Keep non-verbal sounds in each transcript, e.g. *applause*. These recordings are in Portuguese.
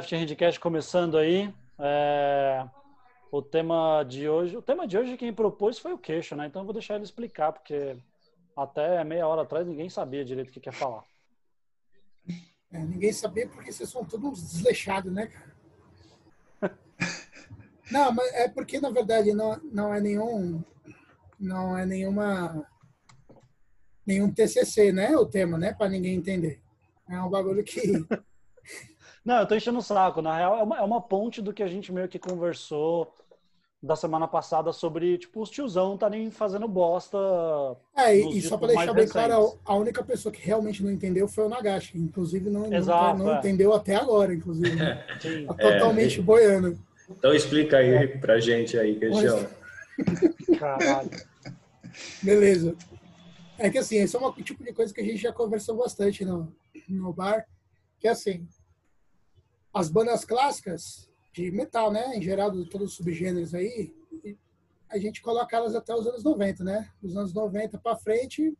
Left Handcast começando aí. É... O tema de hoje, o tema de hoje quem propôs foi o Queixo, né? Então eu vou deixar ele explicar, porque até meia hora atrás ninguém sabia direito o que quer falar. É, ninguém sabia porque vocês são todos desleixados, né, cara? *laughs* não, mas é porque na verdade não, não é nenhum não é nenhuma nenhum TCC, né? O tema, né? Para ninguém entender. É um bagulho que *laughs* Não, eu tô enchendo o saco. Na real, é uma, é uma ponte do que a gente meio que conversou da semana passada sobre, tipo, os tiozão estarem fazendo bosta. É, e, e só para deixar bem claro, a única pessoa que realmente não entendeu foi o Nagashi. Inclusive, não, Exato, não, não é. entendeu até agora, inclusive. Né? *laughs* Tá totalmente é, boiando. Então explica aí pra gente aí, questão. Caralho. Beleza. É que assim, esse é um tipo de coisa que a gente já conversou bastante no, no bar, que é assim, as bandas clássicas de metal, né, em geral, de todos os subgêneros aí, a gente coloca elas até os anos 90, né? Dos anos 90 para frente,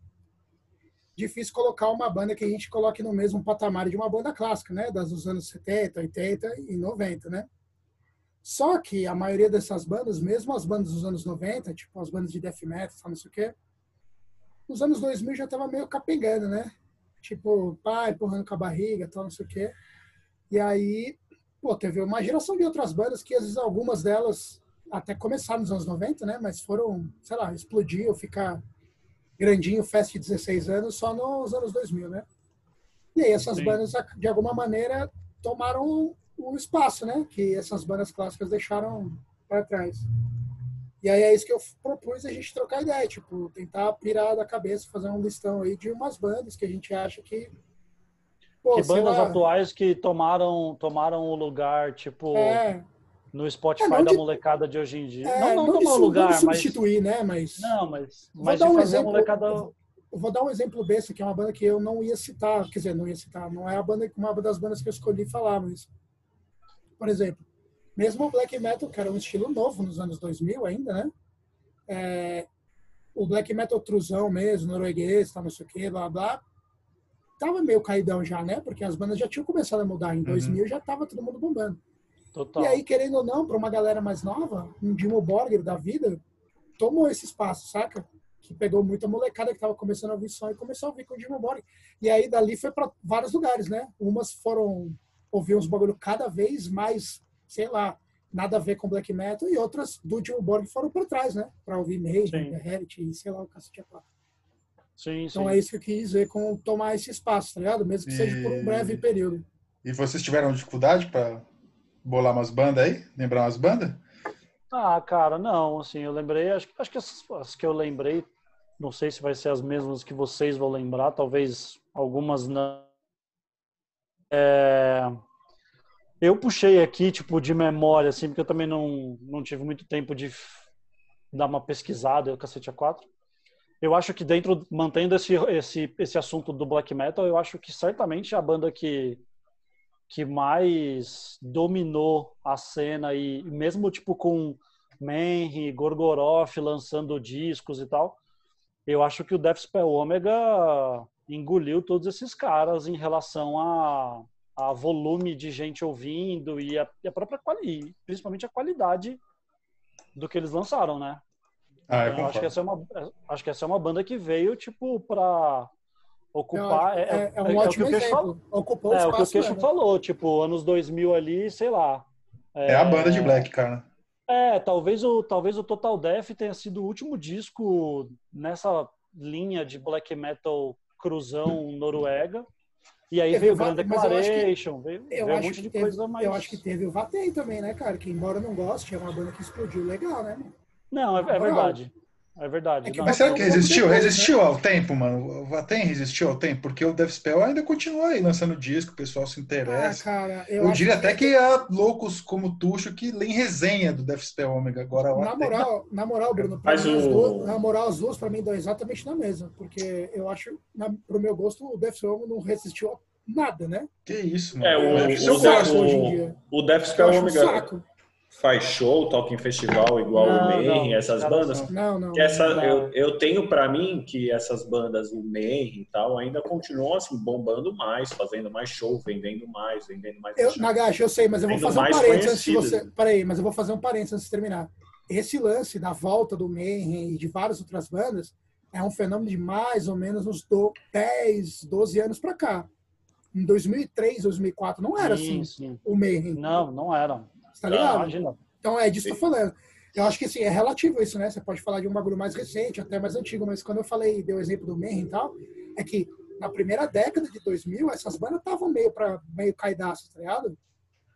difícil colocar uma banda que a gente coloque no mesmo patamar de uma banda clássica, né? Das dos anos 70, 80 e 90, né? Só que a maioria dessas bandas, mesmo as bandas dos anos 90, tipo as bandas de death metal, não sei o quê, nos anos 2000 já tava meio capengando, né? Tipo, pai empurrando com a barriga, tal, não sei o quê. E aí, pô, teve uma geração de outras bandas que às vezes algumas delas até começaram nos anos 90, né? Mas foram, sei lá, explodir ou ficar grandinho, fest de 16 anos, só nos anos 2000, né? E aí essas Sim. bandas, de alguma maneira, tomaram o espaço, né? Que essas bandas clássicas deixaram para trás. E aí é isso que eu propus a gente trocar ideia, tipo, tentar pirar da cabeça, fazer um listão aí de umas bandas que a gente acha que Pô, que bandas lá. atuais que tomaram, tomaram o lugar, tipo, é. no Spotify é, da molecada de hoje em dia. É, não, não, não tomar o lugar, não substituir, mas... né? Mas. Não, mas. Vou mas dar um exemplo, molecada. Eu vou dar um exemplo desse, que é uma banda que eu não ia citar, quer dizer, não ia citar, não é a banda, uma das bandas que eu escolhi falar, mas. Por exemplo, mesmo o black metal, que era um estilo novo nos anos 2000 ainda, né? É, o black metal truzão mesmo, norueguês, tá, não sei o que, blá blá, tava meio caidão já, né? Porque as bandas já tinham começado a mudar. Em 2000 uhum. já tava todo mundo bombando. Total. E aí, querendo ou não, para uma galera mais nova, um Dimo Borger da vida tomou esse espaço, saca? Que pegou muita molecada que tava começando a ouvir som e começou a ouvir com o Dimo Borger. E aí, dali foi para vários lugares, né? Umas foram ouvir uns bagulho cada vez mais, sei lá, nada a ver com black metal, e outras do Dimo Borg foram para trás, né? Para ouvir Maiden, Heredity e sei lá, o cacete a quatro. Sim, então sim. é isso que eu quis dizer com tomar esse espaço, tá ligado? Mesmo que e... seja por um breve período. E vocês tiveram dificuldade para bolar umas bandas aí? Lembrar umas bandas? Ah, cara, não. Assim, eu lembrei, acho, acho que as, as, que eu lembrei, não sei se vai ser as mesmas que vocês vão lembrar, talvez algumas não. É, eu puxei aqui, tipo, de memória, assim, porque eu também não, não tive muito tempo de dar uma pesquisada, eu cacete a quatro eu acho que dentro, mantendo esse, esse, esse assunto do black metal, eu acho que certamente a banda que, que mais dominou a cena e mesmo tipo com Manry, Gorgoroth lançando discos e tal, eu acho que o Death Spell Omega engoliu todos esses caras em relação a, a volume de gente ouvindo e a, e a própria qualidade, principalmente a qualidade do que eles lançaram, né? Ah, eu então, acho que essa é uma acho que essa é uma banda que veio tipo para ocupar é, é, é, um é, ótimo é o que exemplo. Falou. Ocupou é, o que o Queixo falou, tipo, anos 2000 ali, sei lá. É, a banda de Black, cara. É, talvez o talvez o Total Death tenha sido o último disco nessa linha de black metal cruzão Noruega. E aí veio o Grand Declaration, veio, veio um monte de teve, coisa mais. Eu acho que teve o Vatei também, né, cara? Que embora não goste, é uma banda que explodiu legal, né, mano? Não, é, é verdade. É verdade. É que, mas será que resistiu? Resistiu ao tempo, mano? O Vatem resistiu ao tempo? Porque o Death Spell ainda continua aí lançando disco, o pessoal se interessa. Ah, cara, eu, eu diria até que... há loucos como Tuxo que leem resenha do Death Spell Omega agora. Na moral, na moral, Bruno, Mas mim, o... duas, na moral, as duas para mim dão exatamente na mesma. Porque eu acho, na, pro meu gosto, o Death Spell não resistiu a nada, né? Que isso, mano. É, o, o, o, o, o Death Spell Omega. Faz show, toca em festival igual não, o Mayhem, essas bandas. Não, não. Essa, não. Eu, eu tenho para mim que essas bandas, o Mayhem e tal, ainda continuam assim, bombando mais, fazendo mais show, vendendo mais, vendendo mais. Eu, Nagashi, eu sei, mas eu vou fazer um parênteses antes de você. Peraí, mas eu vou fazer um parênteses antes de terminar. Esse lance da volta do Mayhem e de várias outras bandas é um fenômeno de mais ou menos uns 10, 12 anos para cá. Em 2003, 2004, não era sim, assim sim. o Mayhem. Não, não era. Tá ligado? Imagina. Então é disso que eu tô falando. Eu acho que assim, é relativo isso, né? Você pode falar de um bagulho mais recente, até mais antigo, mas quando eu falei, deu o exemplo do Mayhem e tal, é que na primeira década de 2000, essas bandas estavam meio para meio caidaço, tá ligado?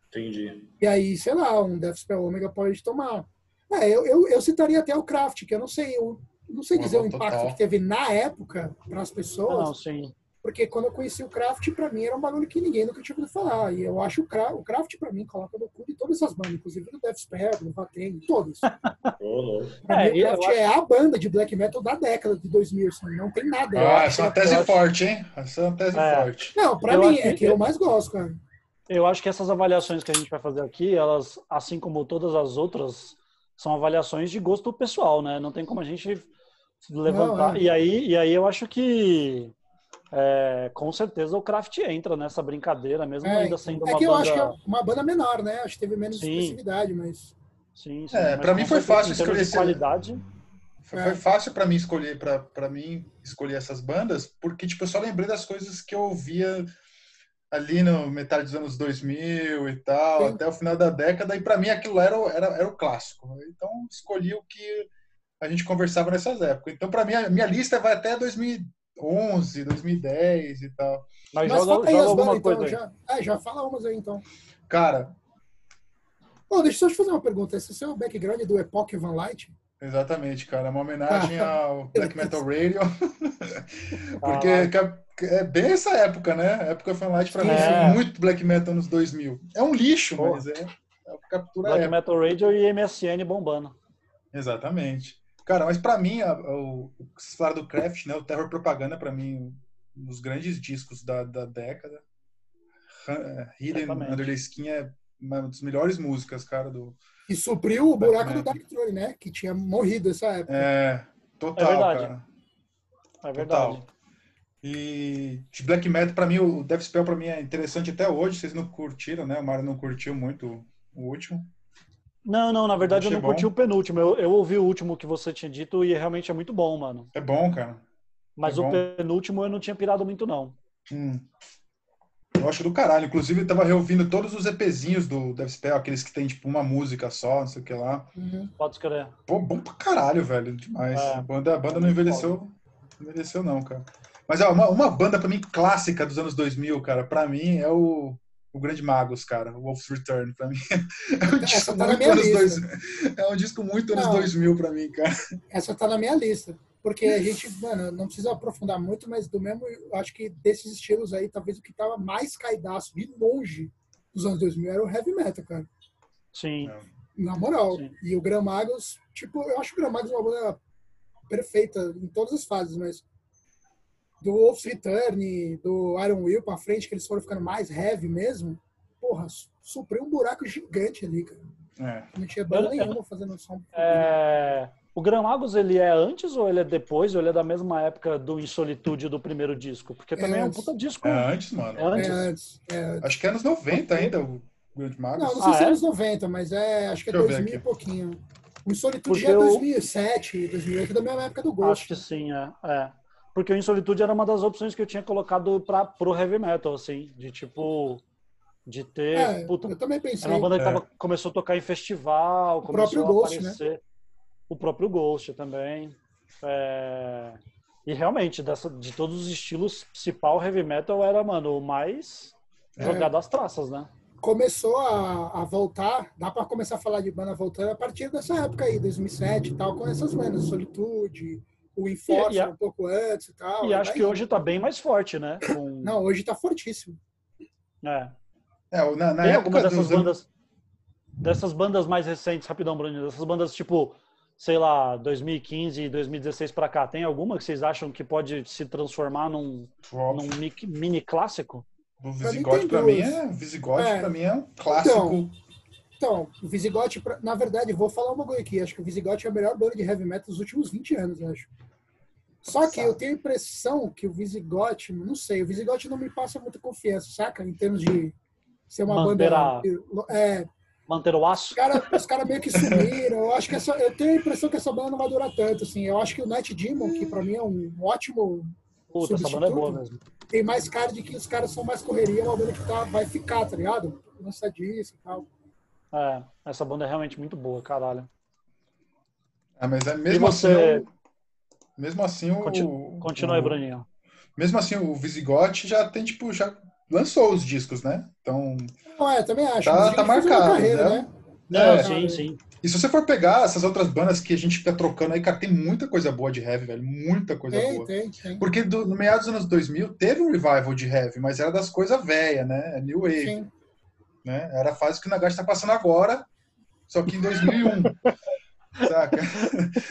Entendi. E aí, sei lá, um Death Spell Omega pode tomar. É, eu, eu, eu citaria até o Craft, que eu não sei, eu não sei dizer o impacto total. que teve na época para as pessoas. Não, sim. Porque quando eu conheci o Craft, para mim era um bagulho que ninguém nunca tinha ouvido falar. E eu acho o Craft, o Craft para mim, coloca no cu de todas essas bandas, inclusive do Death Spell, do Vaten, todas. *laughs* pra é, mim, o Craft é a banda de black metal da década de 2000, assim, não tem nada. Ah, essa é uma tese acho... forte, hein? Essa é uma tese é. forte. Não, para mim, é que eu mais gosto, cara. Eu acho que essas avaliações que a gente vai fazer aqui, elas, assim como todas as outras, são avaliações de gosto pessoal, né? Não tem como a gente levantar. Não, é. E, aí, e aí eu acho que é, com certeza o Kraft entra nessa brincadeira, mesmo é, ainda sendo é uma que eu banda... acho que é uma banda menor, né? Acho que teve menos sim. expressividade, mas... Sim, sim. É, para mim foi fácil escolher... Esse... qualidade... Foi, foi fácil para mim escolher para mim escolher essas bandas, porque tipo eu só lembrei das coisas que eu ouvia ali no metade dos anos 2000 e tal, sim. até o final da década, e para mim aquilo era, era, era o clássico. Então escolhi o que a gente conversava nessas épocas. Então para mim a minha lista vai até 2000 2011, 2010 e tal. Mas, Mas joga, joga alguma coisa então, já, é, já fala umas aí então. Cara. Pô, deixa eu te fazer uma pergunta. Esse é o background do Epoch Van Light? Exatamente, cara. É uma homenagem ao Black Metal Radio. *laughs* Porque é bem essa época, né? A época Van Light pra mim é muito Black Metal nos 2000. É um lixo, Pô. mas é, é captura Black Metal Radio e MSN bombando. Exatamente. Cara, mas para mim, a, a, o, o do Craft, né, o Terror Propaganda, para mim, um dos grandes discos da, da década. É, Hidden Under the Skin é uma das melhores músicas, cara, do... E supriu o buraco do Dark Throne, né? Que tinha morrido essa época. É, total, é verdade. cara. É verdade. Total. E de Black Metal, para mim, o Death Spell para mim é interessante até hoje. Vocês não curtiram, né? O Mário não curtiu muito o último. Não, não, na verdade eu não curti o penúltimo. Eu, eu ouvi o último que você tinha dito e realmente é muito bom, mano. É bom, cara. Mas é o bom. penúltimo eu não tinha pirado muito, não. Hum. Eu acho do caralho. Inclusive, eu tava reouvindo todos os EPzinhos do Death Spell, aqueles que tem, tipo, uma música só, não sei o que lá. Uhum. Pode escrever. Pô, bom pra caralho, velho. Demais. É. A banda, a banda não envelheceu. Não envelheceu, não, cara. Mas, ó, uma, uma banda, pra mim, clássica dos anos 2000, cara, pra mim, é o o Grande Magos, cara, o Wolf's Return, pra mim. *laughs* É um disco tá muito anos dois, É um disco muito anos não, 2000 pra mim, cara. Essa tá na minha lista. Porque a gente, mano, não precisa aprofundar muito, mas do mesmo, eu acho que desses estilos aí, talvez o que tava mais caidaço de longe dos anos 2000 era o heavy metal, cara. Sim. Na moral. Sim. E o Magos, tipo, eu acho o Magos uma banda perfeita em todas as fases, mas do Wolf's Return, do Iron Will pra frente, que eles foram ficando mais heavy mesmo, porra, supriu um buraco gigante ali, cara. É. Não tinha banda nenhuma fazendo som. É... O Gramagos, ele é antes ou ele é depois, ou ele é da mesma época do Insolitude do primeiro disco? Porque também é, é um puta disco. É antes, mano. É antes. É antes, é antes. Acho que é anos 90 ainda, o Grande Magos. Não, não sei ah, se é, é anos 90, mas é, acho que é 2000 e pouquinho. O Insolitude já é 2007, 2008, da mesma época do Ghost. Acho que sim, é. Porque o Insolitude era uma das opções que eu tinha colocado para pro heavy metal, assim, de tipo de ter, é, puta, eu também pensei. Era uma banda que tava, é. começou a tocar em festival, o começou próprio a Ghost, né? aparecer né? o próprio Ghost também. É... E realmente, dessa, de todos os estilos, principal heavy metal era, mano, o mais é. jogado às traças, né? Começou a, a voltar, dá para começar a falar de banda voltando a partir dessa época aí, 2007 e tal, com essas bandas, Solitude, o Enforce um pouco antes e tal. E acho que hoje está bem mais forte, né? Com... Não, hoje está fortíssimo. É. é na, na Tem época dessas dos... bandas, dessas bandas mais recentes, rapidão, Bruno, dessas bandas tipo, sei lá, 2015, 2016 para cá, tem alguma que vocês acham que pode se transformar num, num mini clássico? O Visigote para mim é Visigote é. para mim é um clássico. Então, então, o Visigoth, na verdade, vou falar um bagulho aqui. Acho que o Visigoth é a melhor banda de heavy metal dos últimos 20 anos, acho. Só que eu tenho a impressão que o Visigoth, não sei, o Visigoth não me passa muita confiança, saca? Em termos de ser uma manter banda. A... É, manter o aço? Os caras cara meio que sumiram. Eu acho que essa, eu tenho a impressão que essa banda não vai durar tanto. Assim. Eu acho que o Night Demon, que pra mim é um ótimo. Puta, essa banda é boa mesmo. Tem mais cara de que os caras são mais correria, é uma banda que tá, vai ficar, tá ligado? Lança disso e tal. É, essa banda é realmente muito boa, caralho. Ah, mas é mesmo você... assim. Mesmo assim, o. Continua, continua aí, Bruninho. Mesmo assim, o Visigoth já tem, tipo, já lançou os discos, né? Então. Não, é, também acho. Tá, tá marcado. Carreira, né? né? É, sim, sim. E se você for pegar essas outras bandas que a gente fica trocando aí, cara, tem muita coisa boa de heavy, velho. Muita coisa tem, boa. Tem, tem. Porque do, no meados dos anos 2000 teve um revival de heavy, mas era das coisas velhas, né? New Wave. Sim. Né? Era a fase que o Nagashi tá passando agora, só que em 2001. *laughs* Saca?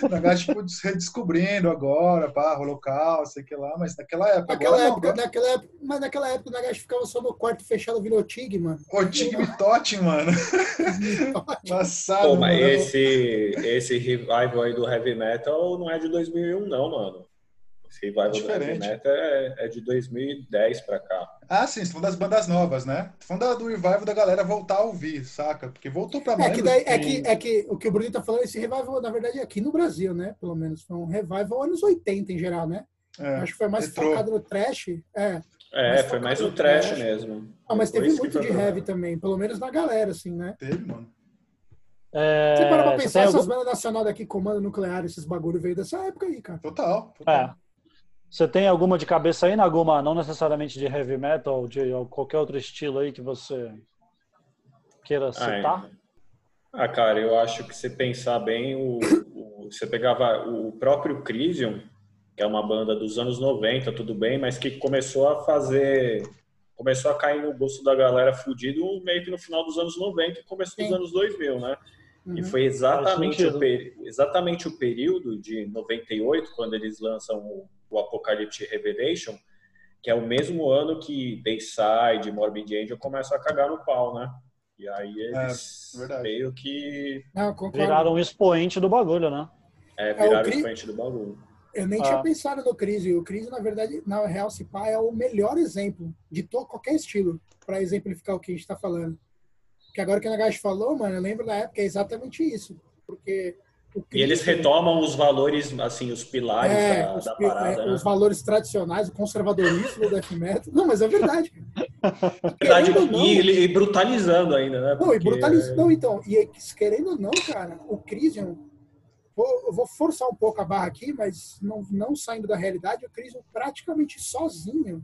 Nagashi tipo, redescobrindo agora, pá, local, sei que lá, mas naquela época. Naquela agora, época, não, naquela época, mas naquela época o Nagashi ficava só no quarto fechado vindo o Tig, mano. O Tig Mitote, mano. Passado. Pô, mas mano. esse, esse revival aí do heavy metal não é de 2001, não, mano. Esse revival do heavy metal é, é de 2010 pra cá. Ah, sim, você das bandas novas, né? Falando do revival da galera voltar a ouvir, saca? Porque voltou pra mais. É que, daí, é, que, é que o que o Bruno tá falando, esse revival, na verdade, é aqui no Brasil, né? Pelo menos. Foi um revival anos 80 em geral, né? É, Acho que foi mais retrô. focado no trash. É, é mais foi mais no trash, trash, mesmo. Ah, mas teve muito de heavy também, pelo menos na galera, assim, né? Teve, mano. É... Você para pra pensar, essas algum... bandas nacionais daqui, Comando Nuclear, esses bagulho veio dessa época aí, cara. Total. total. Você tem alguma de cabeça aí, Naguma? Não necessariamente de heavy metal, de qualquer outro estilo aí que você queira citar? Ah, cara, eu acho que se pensar bem, o, o, você pegava o próprio Crisium, que é uma banda dos anos 90, tudo bem, mas que começou a fazer. Começou a cair no gosto da galera fudido meio que no final dos anos 90 e começo dos Sim. anos 2000, né? Uhum. E foi exatamente o, exatamente o período de 98, quando eles lançam o o Apocalypse Revelation, que é o mesmo ano que Dayside, Morbid Angel começam a cagar no pau, né? E aí eles é, meio que Não, viraram expoente do bagulho, né? É, viraram é, expoente do bagulho. Eu nem ah. tinha pensado no Crise. O Crise, na verdade, na real, se pá, é o melhor exemplo de todo, qualquer estilo para exemplificar o que a gente está falando. Que agora que o Nagashi falou, mano, eu lembro da época, é exatamente isso. Porque e eles retomam os valores, assim, os pilares é, da, os, da parada. É, né? Os valores tradicionais, o conservadorismo do death metal. Não, mas é verdade. *laughs* verdade e, e, brutalizando ainda, né? Não, Porque... e brutalizando. Não, então, e querendo ou não, cara, o Crisium, vou, vou forçar um pouco a barra aqui, mas não, não saindo da realidade, o Crisium praticamente sozinho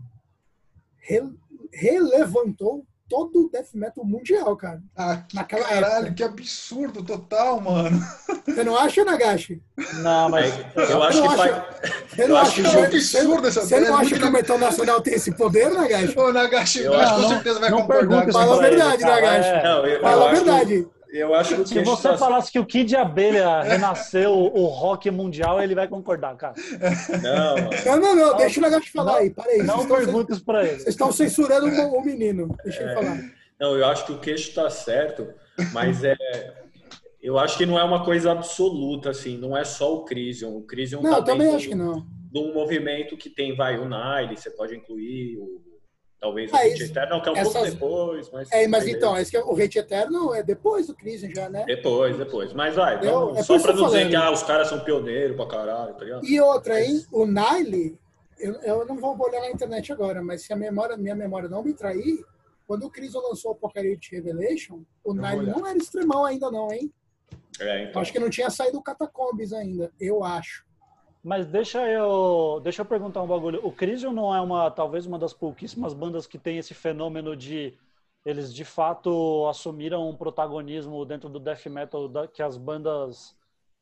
relevantou todo o death metal mundial, cara. Ah, Naquela caralho, época. que absurdo total, mano. Você não acha, Nagashi? Não, mas eu, acho que Você não acha que é um absurdo essa Você não acha que o metal nacional tem esse poder, Nagashi? Ô, Nagashi, eu acho, com certeza vai concordar. Fala a verdade, Nagashi. É. Fala a verdade. Eu acho que se você falasse que o Kid Abelha renasceu o rock mundial, ele vai concordar, cara. Não, *laughs* não, não, não, deixa o negócio falar aí. Para aí. Não perguntas para ele. Vocês estão censurando o, menino. Deixa ele é, falar. Não, eu acho que o queixo está certo, mas é. Eu acho que não é uma coisa absoluta, assim, não é só o Crisium. O Crisium não, tá eu também acho que não. De um movimento que tem, vai, o Nile, você pode incluir o Talvez o é, Hate Eterno, que é um essas... pouco depois. Mas é, mas então, esse que é, o Hate Eterno é depois do Crisium já, né? Depois, depois. Mas vai, é só pra não dizer que ah, os caras são pioneiros pra caralho, tá ligado? E outra, hein? O Nile, eu, eu não vou olhar na internet agora, mas se a memória, minha memória não me trair, quando o Crisium lançou o Apocalypse Revelation, o Nile não era extremão ainda não, hein? É, então. Acho que não tinha saído o Catacombs ainda, eu acho. Mas deixa eu, deixa eu perguntar um bagulho. O Crisium não é uma, talvez uma das pouquíssimas bandas que tem esse fenômeno de eles de fato assumiram um protagonismo dentro do death metal que as bandas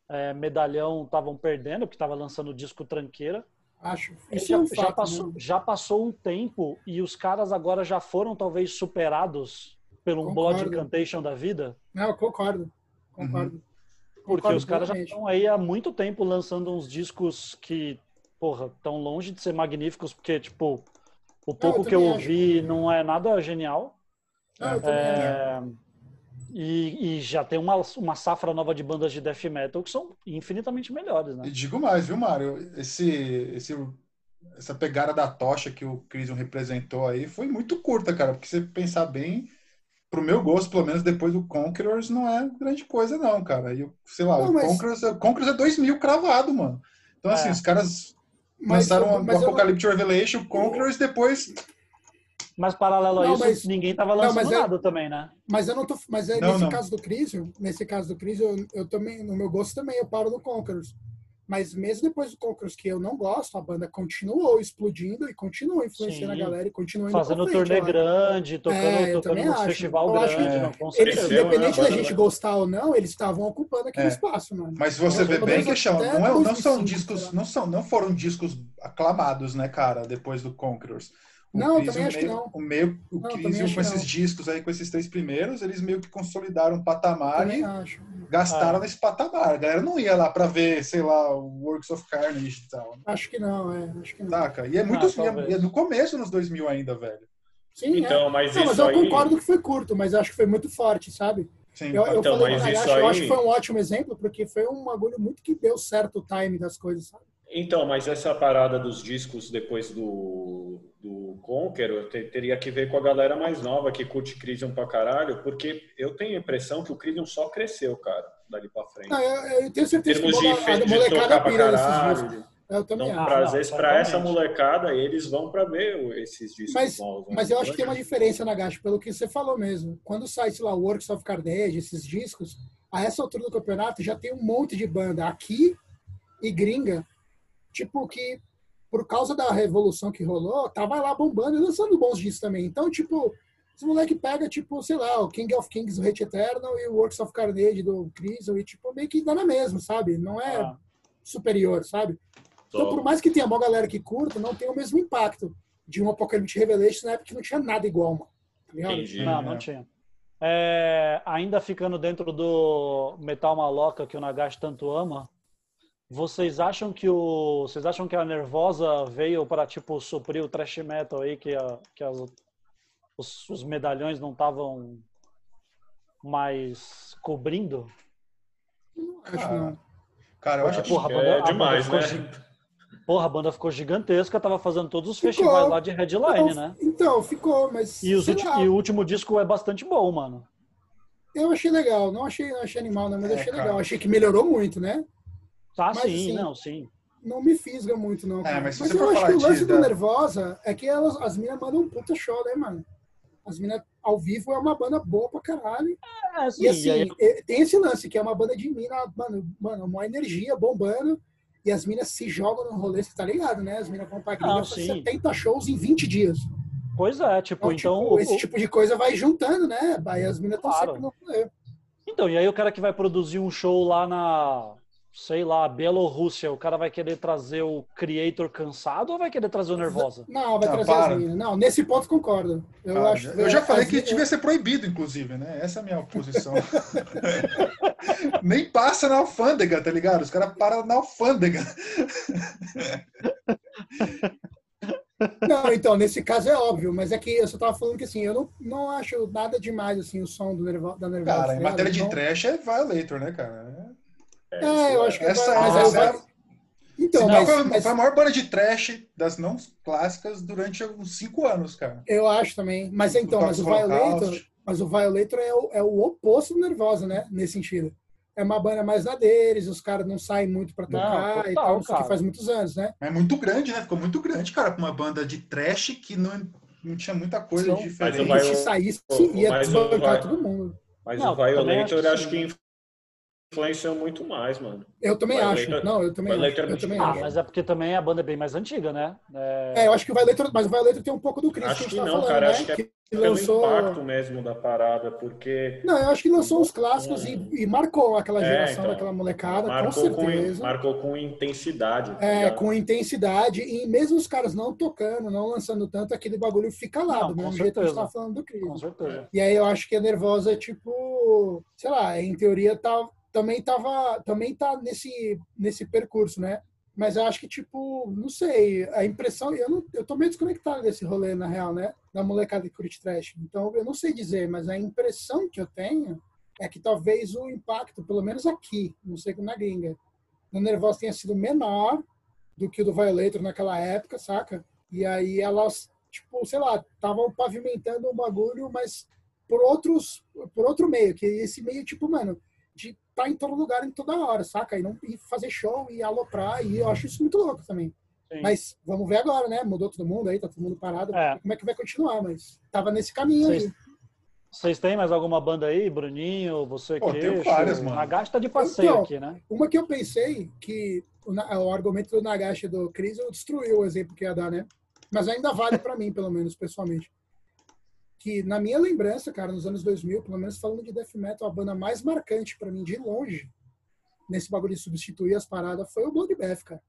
é, medalhão estavam perdendo, que estava lançando disco tranqueira. Acho. Já, é um já, passou, já passou um tempo e os caras agora já foram talvez superados pelo um Blood Incantation da vida. Não, concordo. Concordo. Uhum. Porque os caras já estão aí há muito tempo lançando uns discos que, porra, tão longe de ser magníficos, porque, tipo, o pouco não, eu que eu ouvi acho. não é nada genial. Não, eu é... E, e, já tem uma, uma safra nova de bandas de death metal que são infinitamente melhores, né? E digo mais, viu, Mário? Esse, esse, essa pegada da tocha que o Crisium representou aí foi muito curta, cara, porque você pensar bem, pro meu gosto, pelo menos depois do Conquerors, não é grande coisa, não, cara. E, sei lá, não, mas... o Conquerors, Conquerors é 2000 cravado, mano. Então, assim, é. os caras mas, lançaram o Apocalyptic não... Revelation, Conquerors, depois mas paralelo a isso, mas, ninguém estava lançando não, nada é, também, né? Mas eu não tô. Mas é, não, nesse não. caso do Crisium, nesse caso do Crisium, eu, eu, também, no meu gosto também, eu paro no Conquerors. Mas mesmo depois do Conquerors, que eu não gosto, a banda continuou explodindo e continua influenciando Sim. a galera e continua Fazendo turnê grande, tocando, é, tocando um festival eu grande. É. Não, eles, independente da gente gostar ou não, eles estavam ocupando aquele é. espaço, mano. Mas você vê bem que chama, não, é, não são discos, não, são, não foram discos aclamados, né, cara, depois do Conquerors. O não, também acho meio, que não. O, meio, o não, Crisium com esses não. discos aí, com esses três primeiros, eles meio que consolidaram um patamar também e acho. gastaram ah. nesse patamar. A galera não ia lá para ver, sei lá, o Works of Carnage e tal. Acho que não, é. Acho que não. Taca. E é muito. Ah, e é no começo, nos 2000 ainda, velho. Sim, é. então, é. mas não, mas eu aí... concordo que foi curto, mas acho que foi muito forte, sabe? Sim, eu, eu então, falei, mas isso aí... eu acho que foi um ótimo exemplo, porque foi um bagulho muito que deu certo o time das coisas, sabe? Então, mas essa parada dos discos depois do, do Conqueror teria que ver com a galera mais nova que curte Crisium pra caralho, porque eu tenho a impressão que o Crisium só cresceu, cara, dali pra frente. Eu, eu, tenho certeza que de, a, de molecada pira nesses Eu também então, acho. Pra, às vezes, para essa molecada, eles vão para ver esses discos mas, novos. Né? Mas eu acho que tem uma diferença, Nagashi, pelo que você falou mesmo. Quando sai, sei lá, Works of Carnage, esses discos, a essa altura do campeonato já tem um monte de banda aqui e gringa tipo, que por causa da revolução que rolou, tava lá bombando e lançando bons discos também. Então, tipo, esse moleque pega, tipo, sei lá, o King of Kings do Hate Eternal e o Works of Carnage do Chris, e, tipo, meio que dá na mesma, sabe? Não é ah. superior, sabe? Então, por mais que tenha uma galera que curta, não tem o mesmo impacto de um Apocalypse Revelation na época que não tinha nada igual, mano. Tá Entendi, não, não tinha. É, ainda ficando dentro do Metal Maloca que o Nagash tanto ama, vocês acham que o vocês acham que a Nervosa veio para tipo suprir o thrash metal aí que, a, que as, os, os medalhões não estavam mais cobrindo? Acho não. Cara, eu acho que porra, banda, é demais, né? Porra, a banda ficou gigantesca, tava fazendo todos os ficou. festivais lá de headline, né? Então, ficou, mas. E, os, e, o último disco é bastante bom, mano. Eu achei legal, não achei, não achei animal, né? Mas é, achei cara. legal. Achei que melhorou muito, né? Tá, mas, sim, assim, não, sim. Não me fisga muito, não. É, mas, mas eu acho que o lance do Nervosa é que elas, as minas mandam um puta show, né, mano? As minas ao vivo é uma banda boa pra caralho. É, sim, e assim, aí... tem esse lance, que é uma banda de mina, mano, mano, uma energia bombando. E as minas se jogam no rolê, você tá ligado, né? As minas vão pra gringa 70 shows em 20 dias. Pois é, tipo, então. então tipo, esse tipo de coisa vai juntando, né? Aí as minas estão claro. sempre no rolê. Então, e aí o cara que vai produzir um show lá na sei lá, Bielorrússia, o cara vai querer trazer o Creator cansado ou vai querer trazer o Nervosa? Não, vai não, trazer para. as minas. Não, nesse ponto concordo. Eu, ah, acho, eu já falei que devia ser proibido, inclusive, né? Essa é a minha posição. *laughs* Nem passa na alfândega, tá ligado? Os caras param na alfândega. *laughs* Não, então, nesse caso é óbvio, mas é que eu só tava falando que assim, eu não, não acho nada demais assim o som do Nervo, da Nervosa. Cara, em tá matéria de então... trash é Violator, né, cara? É, é eu acho que essa, mas essa é, então, mas, foi, mas, foi, a maior banda de trash das não clássicas durante uns cinco anos, cara. Eu acho também. Mas então, mas o Violator, mas o Violator é o, é o oposto do Nervosa, né? Nesse sentido. É uma banda mais na deles, os caras não saem muito pra tocar não, total, e tal, isso que faz muitos anos, né? É muito grande, né? Ficou muito grande, cara, pra uma banda de trash que não, não tinha muita coisa Sim, diferente. Mas se saísse, ia desbancar todo mundo. Mas não, o Violator acho que, acho que influenciam muito mais, mano. Eu também acho. não, eu também acho. Eu também ah, acho. mas é porque também a banda é bem mais antiga, né? É, é eu acho que o Violator, mas o Violator tem um pouco do Chris acho que, que, tá não, falando, cara, né? acho que, é que lançou... pelo impacto mesmo da parada, porque... Não, eu acho que lançou os clássicos é. e, e, marcou aquela é, geração então, daquela molecada, marcou com certeza. Com, marcou com intensidade. Tá é, com intensidade, e mesmo os caras não tocando, não lançando tanto, aquele bagulho fica lá, não, do mesmo jeito que a gente tá falando do Chris. Com certeza. E aí eu acho que a Nervosa é tipo, sei lá, em teoria tá também tava também tá nesse nesse percurso, né? Mas eu acho que tipo, não sei, a impressão, eu não, eu tô meio desconectado desse rolê na real, né? Da molecada de curte trash. Então eu não sei dizer, mas a impressão que eu tenho é que talvez o impacto, pelo menos aqui, não sei como na gringa, no Nervosa tenha sido menor do que o do Violator naquela época, saca? E aí elas, tipo, sei lá, estavam pavimentando um bagulho, mas por outros, por outro meio, que esse meio, tipo, mano, de tá em todo lugar, em toda hora, saca? E, não, e fazer show e aloprar, e eu acho isso muito louco também. Sim. Mas vamos ver agora, né? Mudou todo mundo aí, tá todo mundo parado. É. Como é que vai continuar? Mas tava nesse caminho Cês, aí. Vocês têm mais alguma banda aí, Bruninho, você Pô, Queixo? várias, mano. Nagashi tá de passeio então, aqui, né? Uma que eu pensei que o, o argumento do Nagashi do Cris destruiu o exemplo que ia dar, né? Mas ainda vale para mim, pelo menos, pessoalmente. Que na minha lembrança, cara, nos anos 2000, pelo menos falando de death metal, a banda mais marcante para mim, de longe, nesse bagulho de substituir as paradas, foi o Bloodbath, cara.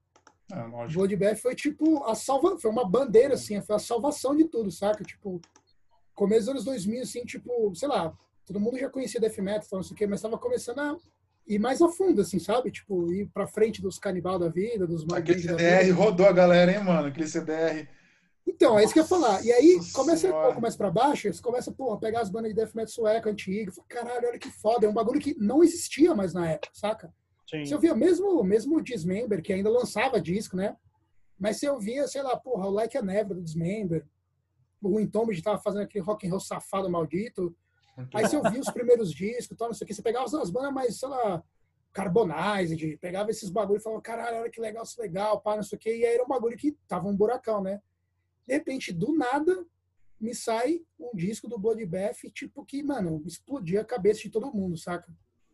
É, Bloodbath foi tipo a salva, foi uma bandeira assim, foi a salvação de tudo, saca? Tipo, começo dos anos 2000 assim, tipo, sei lá, todo mundo já conhecia death metal, não sei o quê, mas estava começando a ir mais a fundo assim, sabe? Tipo, ir para frente dos canibal da vida, dos Aquele CDR rodou a galera, hein, mano? Aquele CDR então, é isso que eu ia falar. E aí, começa um pouco mais pra baixo, você começa, porra, a pegar as bandas de death metal sueca antiga. Caralho, olha que foda. É um bagulho que não existia mais na época, saca? Sim. Você ouvia mesmo, mesmo o Dismember, que ainda lançava disco, né? Mas você ouvia, sei lá, porra, o Like a Never do Dismember. O Entombed tava fazendo aquele rock and roll safado maldito. Aí você ouvia os primeiros discos, tal, não sei o que. Você pegava as bandas mais, sei lá, Carbonized, pegava esses bagulho e falava, caralho, olha que legal, isso legal, pá, não sei o que. E aí era um bagulho que tava um buracão, né? De repente, do nada, me sai um disco do Bloodbath, tipo que, mano, explodia a cabeça de todo mundo, saca?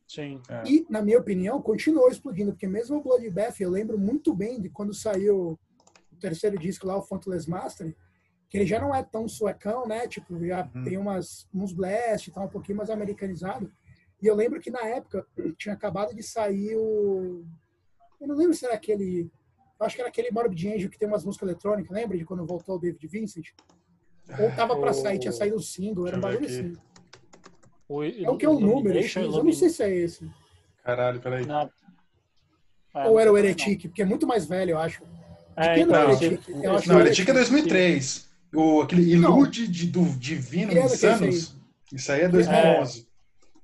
Sim. É. E, na minha opinião, continuou explodindo, porque mesmo o Bloodbath, eu lembro muito bem de quando saiu o terceiro disco lá, o Frontless Master, que ele já não é tão suecão, né? Tipo, já uhum. tem umas, uns blast, tá um pouquinho mais americanizado. E eu lembro que na época *clears throat* tinha acabado de sair o. Eu não lembro se era aquele. Eu acho que era aquele Morbid Angel que tem umas músicas eletrônicas, lembra de quando voltou o David Vincent? Ou tava para sair, tinha saído o single, era um bagulho assim. O, é o que é o número, eu não sei se é esse. Caralho, peraí. Não. É, Ou era o Heretic, porque é muito mais velho, eu acho. É, então, não, Heretic? Eu acho não, Heretic é 2003. O, aquele Ilude de, do Divino é Insanos, isso aí é 2011. É.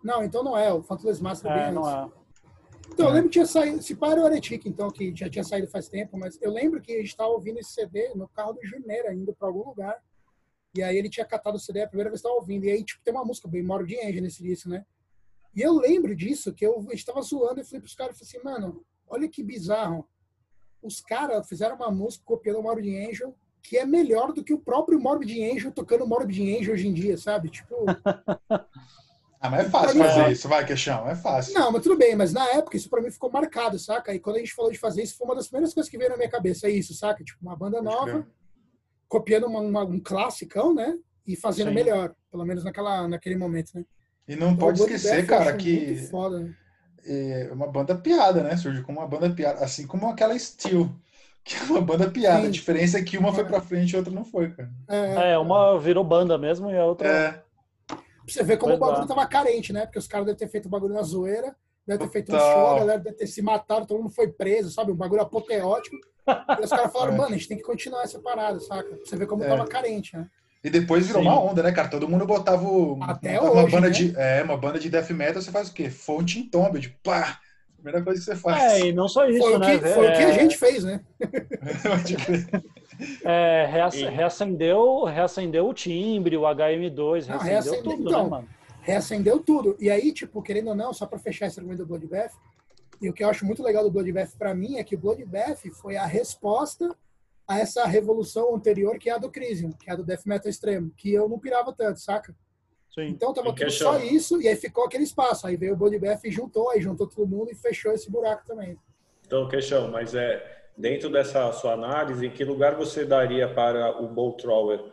Não, então não é. O Phantom Master é bem não antes. É. Então, eu lembro que tinha saído, se para o Heretic, então, que já tinha saído faz tempo, mas eu lembro que a gente estava ouvindo esse CD no carro do Juneira, indo para algum lugar. E aí ele tinha catado o CD a primeira vez que estava ouvindo. E aí, tipo, tem uma música bem Moro de Angel nesse disco, né? E eu lembro disso, que eu estava zoando e falei pros caras, falei assim, mano, olha que bizarro. Os caras fizeram uma música copiando o Morbid Angel que é melhor do que o próprio Morbid Angel tocando Morbid Angel hoje em dia, sabe? Tipo... *laughs* ah, mas é fácil fazer é... isso, vai, queixão, é fácil. Não, mas tudo bem, mas na época isso pra mim ficou marcado, saca? E quando a gente falou de fazer isso, foi uma das primeiras coisas que veio na minha cabeça, é isso, saca? Tipo, uma banda nova copiando uma, uma, um classicão, né? E fazendo Sim. melhor, pelo menos naquela, naquele momento, né? E não então, pode esquecer, cara, que foda, né? é uma banda piada, né? Surgiu como uma banda piada, assim como aquela Steel, *laughs* que é uma banda piada. Sim. A diferença é que uma foi pra frente e a outra não foi, cara. É, é uma virou banda mesmo e a outra. É. Você vê como o bagulho tava carente, né? Porque os caras devem ter feito o bagulho na zoeira, deve ter feito um show, a galera deve ter se matado, todo mundo foi preso, sabe? Um bagulho apoteótico. E os caras falaram, *laughs* é. mano, a gente tem que continuar essa parada, saca? Você vê como é. tava carente, né? E depois virou Sim. uma onda, né, cara? Todo mundo botava Até uma, hoje, banda né? de é uma banda de death metal, você faz o quê? Fonte em tomba, de pá. Primeira coisa que você faz. É, e não só isso, foi né? O que, foi é... o que a gente fez, né? *laughs* é, reacendeu, reacendeu o timbre, o HM2, reacendeu, não, reacendeu tudo, né, então, né, mano? Reacendeu tudo. E aí, tipo, querendo ou não, só pra fechar esse argumento do Bloodbath, e o que eu acho muito legal do Bloodbath para mim é que o Bloodbath foi a resposta a essa revolução anterior que é a do Crisium, que é a do Death Metal extremo, que eu não pirava tanto, saca? Sim. Então tava tudo só isso e aí ficou aquele espaço. Aí veio o Bloodbath e juntou, aí juntou todo mundo e fechou esse buraco também. Então, questão, mas é dentro dessa sua análise, em que lugar você daria para o Bolt Thrower,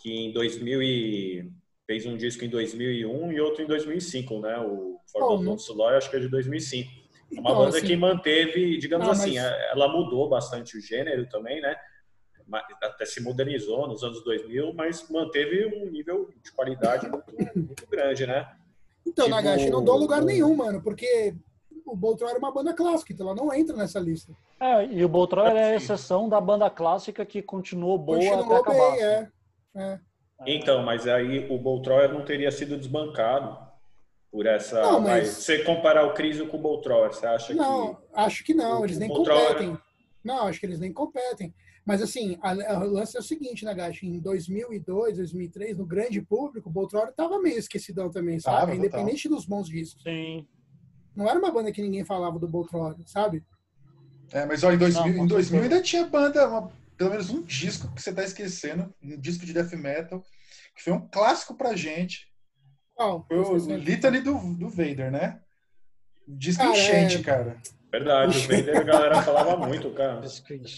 que em 2000 e... fez um disco em 2001 e outro em 2005, né? O For Lord, acho que é de 2005. É uma então, banda assim, que manteve, digamos não, assim, mas... É, ela mudou bastante o gênero também, né? Até se modernizou nos anos 2000, mas manteve um nível de qualidade muito, muito grande, né? Então, tipo... Nagashi, não dou lugar nenhum, mano, porque o Boltron era uma banda clássica, então ela não entra nessa lista. É, e o Boltron é a exceção da banda clássica que continuou boa continuou até acabar. Bem, é. é. Então, mas aí o Boltroyer não teria sido desbancado Por essa. Não, mas... você comparar o Cris com o Boltrower, você acha não, que. Não, acho que não, eles nem competem. Não, acho que eles nem competem. Mas assim, o lance é o seguinte, né? Em 2002, 2003, no grande público, o Boltrower tava meio esquecidão também, sabe? Ah, Independente dos bons discos. Sim. Não era uma banda que ninguém falava do Boltrower, sabe? É, mas ó, em 2000, não, em 2000 ainda tinha banda, uma, pelo menos um disco que você tá esquecendo, um disco de death metal, que foi um clássico pra gente. Qual? Foi o Litany do, do Vader, né? Disco cara, enchente, é... cara. Verdade, o Vader a galera falava muito, cara.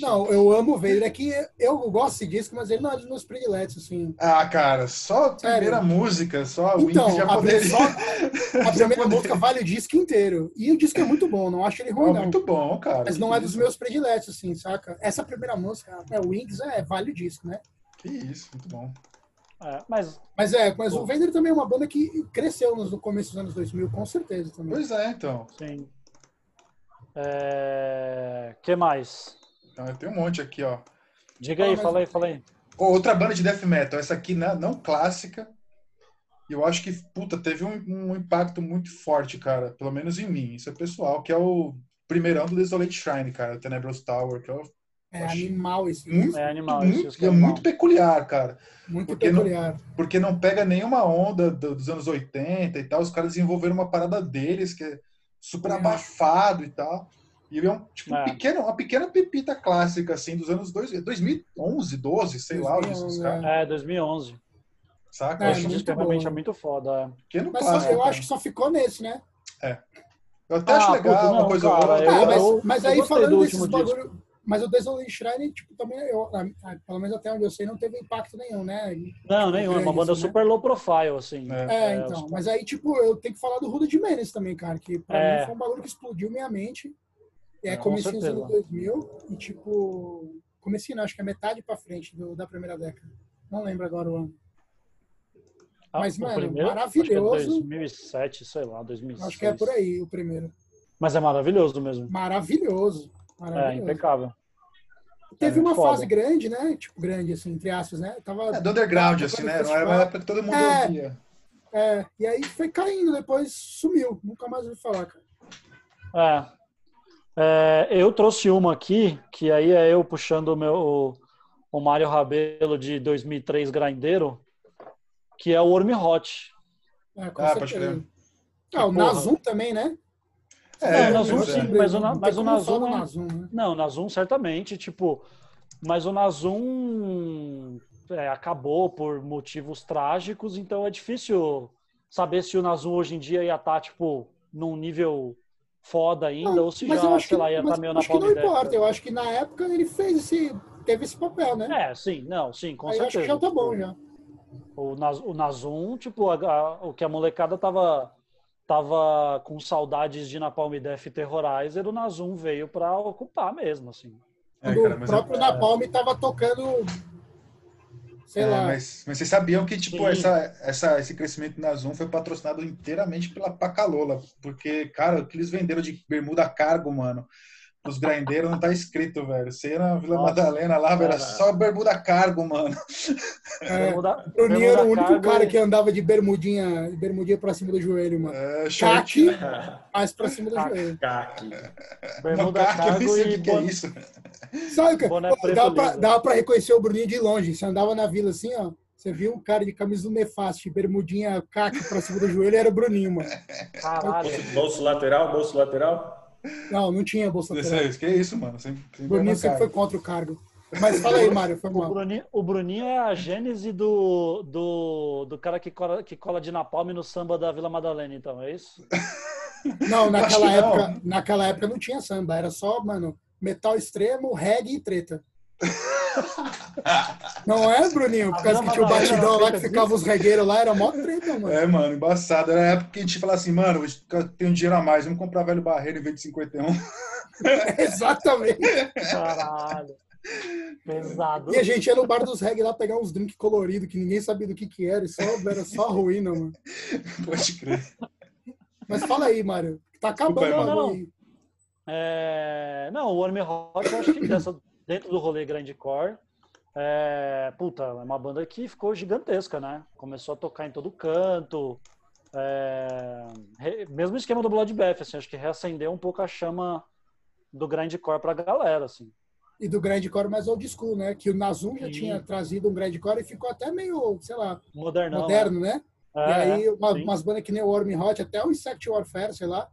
Não, eu amo o Vader. É que eu gosto desse disco, mas ele não é dos meus prediletos, assim. Ah, cara, só a primeira Sério? música, só o então, já poderia... Só, a *laughs* primeira música vale o disco inteiro. E o disco é muito bom, não acho ele ruim, é não. muito bom, cara. Mas não é dos meus prediletos, assim, saca? Essa primeira música, é, o Wings, é, vale o disco, né? Que isso, muito bom. É, mas, mas é, mas o Vader também é uma banda que cresceu no começo dos anos 2000, com certeza também. Pois é, então. Sim. É... que mais? Ah, tem um monte aqui, ó. Diga aí, ah, fala aí, fala aí. Outra banda de death metal, essa aqui não, não clássica. E eu acho que, puta, teve um, um, impacto muito forte, cara. Pelo menos em mim, isso é pessoal, que é o primeirão do Desolate Shrine, cara, Tenebrous Tower, que é o é animal isso. Muito, é animal muito, isso. É, é muito peculiar, cara. Muito porque peculiar. Não, porque não pega nenhuma onda dos anos 80 e tal. Os caras desenvolveram uma parada deles que é super é. abafado e tal. E ele é um, tipo, é. Um pequeno, uma pequena pepita clássica, assim, dos anos 2011, 12, sei 2011, lá, os caras. É, 2011. Saca? É, acho que realmente é muito foda. É. Pequeno mas clássico, só, eu cara. acho que só ficou nesse, né? É. Eu até ah, acho legal puto, não, uma coisa. Cara, eu, ah, mas, mas aí falando desses bagulho, mas o Desolate Shrine, tipo, também, eu, pelo menos até onde eu sei, não teve impacto nenhum, né? Não, nenhum. É uma banda né? super low profile, assim. É, é, é então. Os... Mas aí, tipo, eu tenho que falar do Rudo de Menes também, cara, que pra é. mim foi um bagulho que explodiu minha mente. É, é comecinho dos anos 2000 e, tipo, comecinho, acho que é metade pra frente do, da primeira década. Não lembro agora o ano. Ah, Mas, mano, primeiro, maravilhoso. Acho que é 2007, sei lá, 2006. Acho que é por aí o primeiro. Mas é maravilhoso mesmo. Maravilhoso. É, impecável. Teve é uma foda. fase grande, né? Tipo, grande, assim, entre aspas, né? Tava, é, do underground, assim, né? Não era uma época que todo mundo é, ouvia. É, e aí foi caindo, depois sumiu. Nunca mais ouvi falar, cara. É. É, eu trouxe uma aqui, que aí é eu puxando o meu o, o Mário Rabelo de 2003 Grindeiro, que é o Worm Hot. É, com ah, certeza. Ah, o Nazum também, né? É, não, Nazum sim, mas o, mas o Nazum, é Nazum né? Não, Nazum certamente, tipo, mas o Nazum é, acabou por motivos trágicos, então é difícil saber se o Nazum hoje em dia ia estar, tá, tipo, num nível foda ainda, não, ou se já, sei que, lá, ia estar tá meio na palma Acho que não importa, eu acho que na época ele fez esse, teve esse papel, né? É, sim, não, sim, com Aí certeza. acho que já tá bom, já. O, Naz, o Nazum, tipo, a, a, o que a molecada tava tava com saudades de Napalm Death e Terrorizer, o Nazum veio para ocupar mesmo, assim. É, cara, o próprio é... Napalm tava tocando sei é, lá. Mas, mas vocês sabiam que tipo essa, essa, esse crescimento na Zoom foi patrocinado inteiramente pela Pacalola, porque cara, o que eles venderam de bermuda cargo, mano, os grindeiros não tá escrito, velho. Você ia na Vila Nossa, Madalena lá, velho, era só bermuda cargo, mano. É, bermuda, o Bruninho era o único cara e... que andava de bermudinha, bermudinha pra cima do joelho, mano. É, Caque, mas pra cima do joelho. Caque. Bermuda não, cargo e... Que é isso? Sabe, cara, dava pra, dava pra reconhecer o Bruninho de longe. Você andava na vila assim, ó. Você viu um cara de camisa do Nefaste, bermudinha caque pra cima do joelho, era o Bruninho, mano. Caralho. Bolso lateral, bolso lateral? Não, não tinha bolsa lateral. Que é isso, mano. Sempre, sempre Bruninho sempre foi contra o cargo. Mas fala aí, Mário, foi mal. O Bruninho, o Bruninho é a gênese do, do, do cara que cola, que cola de napalm no samba da Vila Madalena, então, é isso? *laughs* Não, naquela época, não. naquela época não tinha samba, era só, mano, metal extremo, reggae e treta. Não é, Bruninho? Por causa que tinha o batidão lá que ficava os regueiros lá, era mó treta, mano. É, mano, embaçado. Era a época que a gente falava assim, mano, eu tenho dinheiro a mais, vamos comprar velho barreiro em vez de 51. *laughs* Exatamente. Caralho. Pesado. E a gente ia no bar dos reggae lá pegar uns drinks coloridos que ninguém sabia do que que era, e só, era só ruína, mano. Pode crer. Mas fala aí, Mário. Tá acabando o bagulho aí. É... Não, o Worm Hot, eu acho que dessa, dentro do rolê Grindcore, é, puta, é uma banda que ficou gigantesca, né? Começou a tocar em todo canto, É, mesmo esquema do Bloodbath, assim, acho que reacendeu um pouco a chama do grindcore pra galera, assim. E do grindcore mais old school, né? Que o Nazum já Sim. tinha trazido um grindcore e ficou até meio, sei lá, Modernão, moderno, né? É, e aí uma, umas bandas que nem o Worm Hot, até o Insect Warfare, sei lá,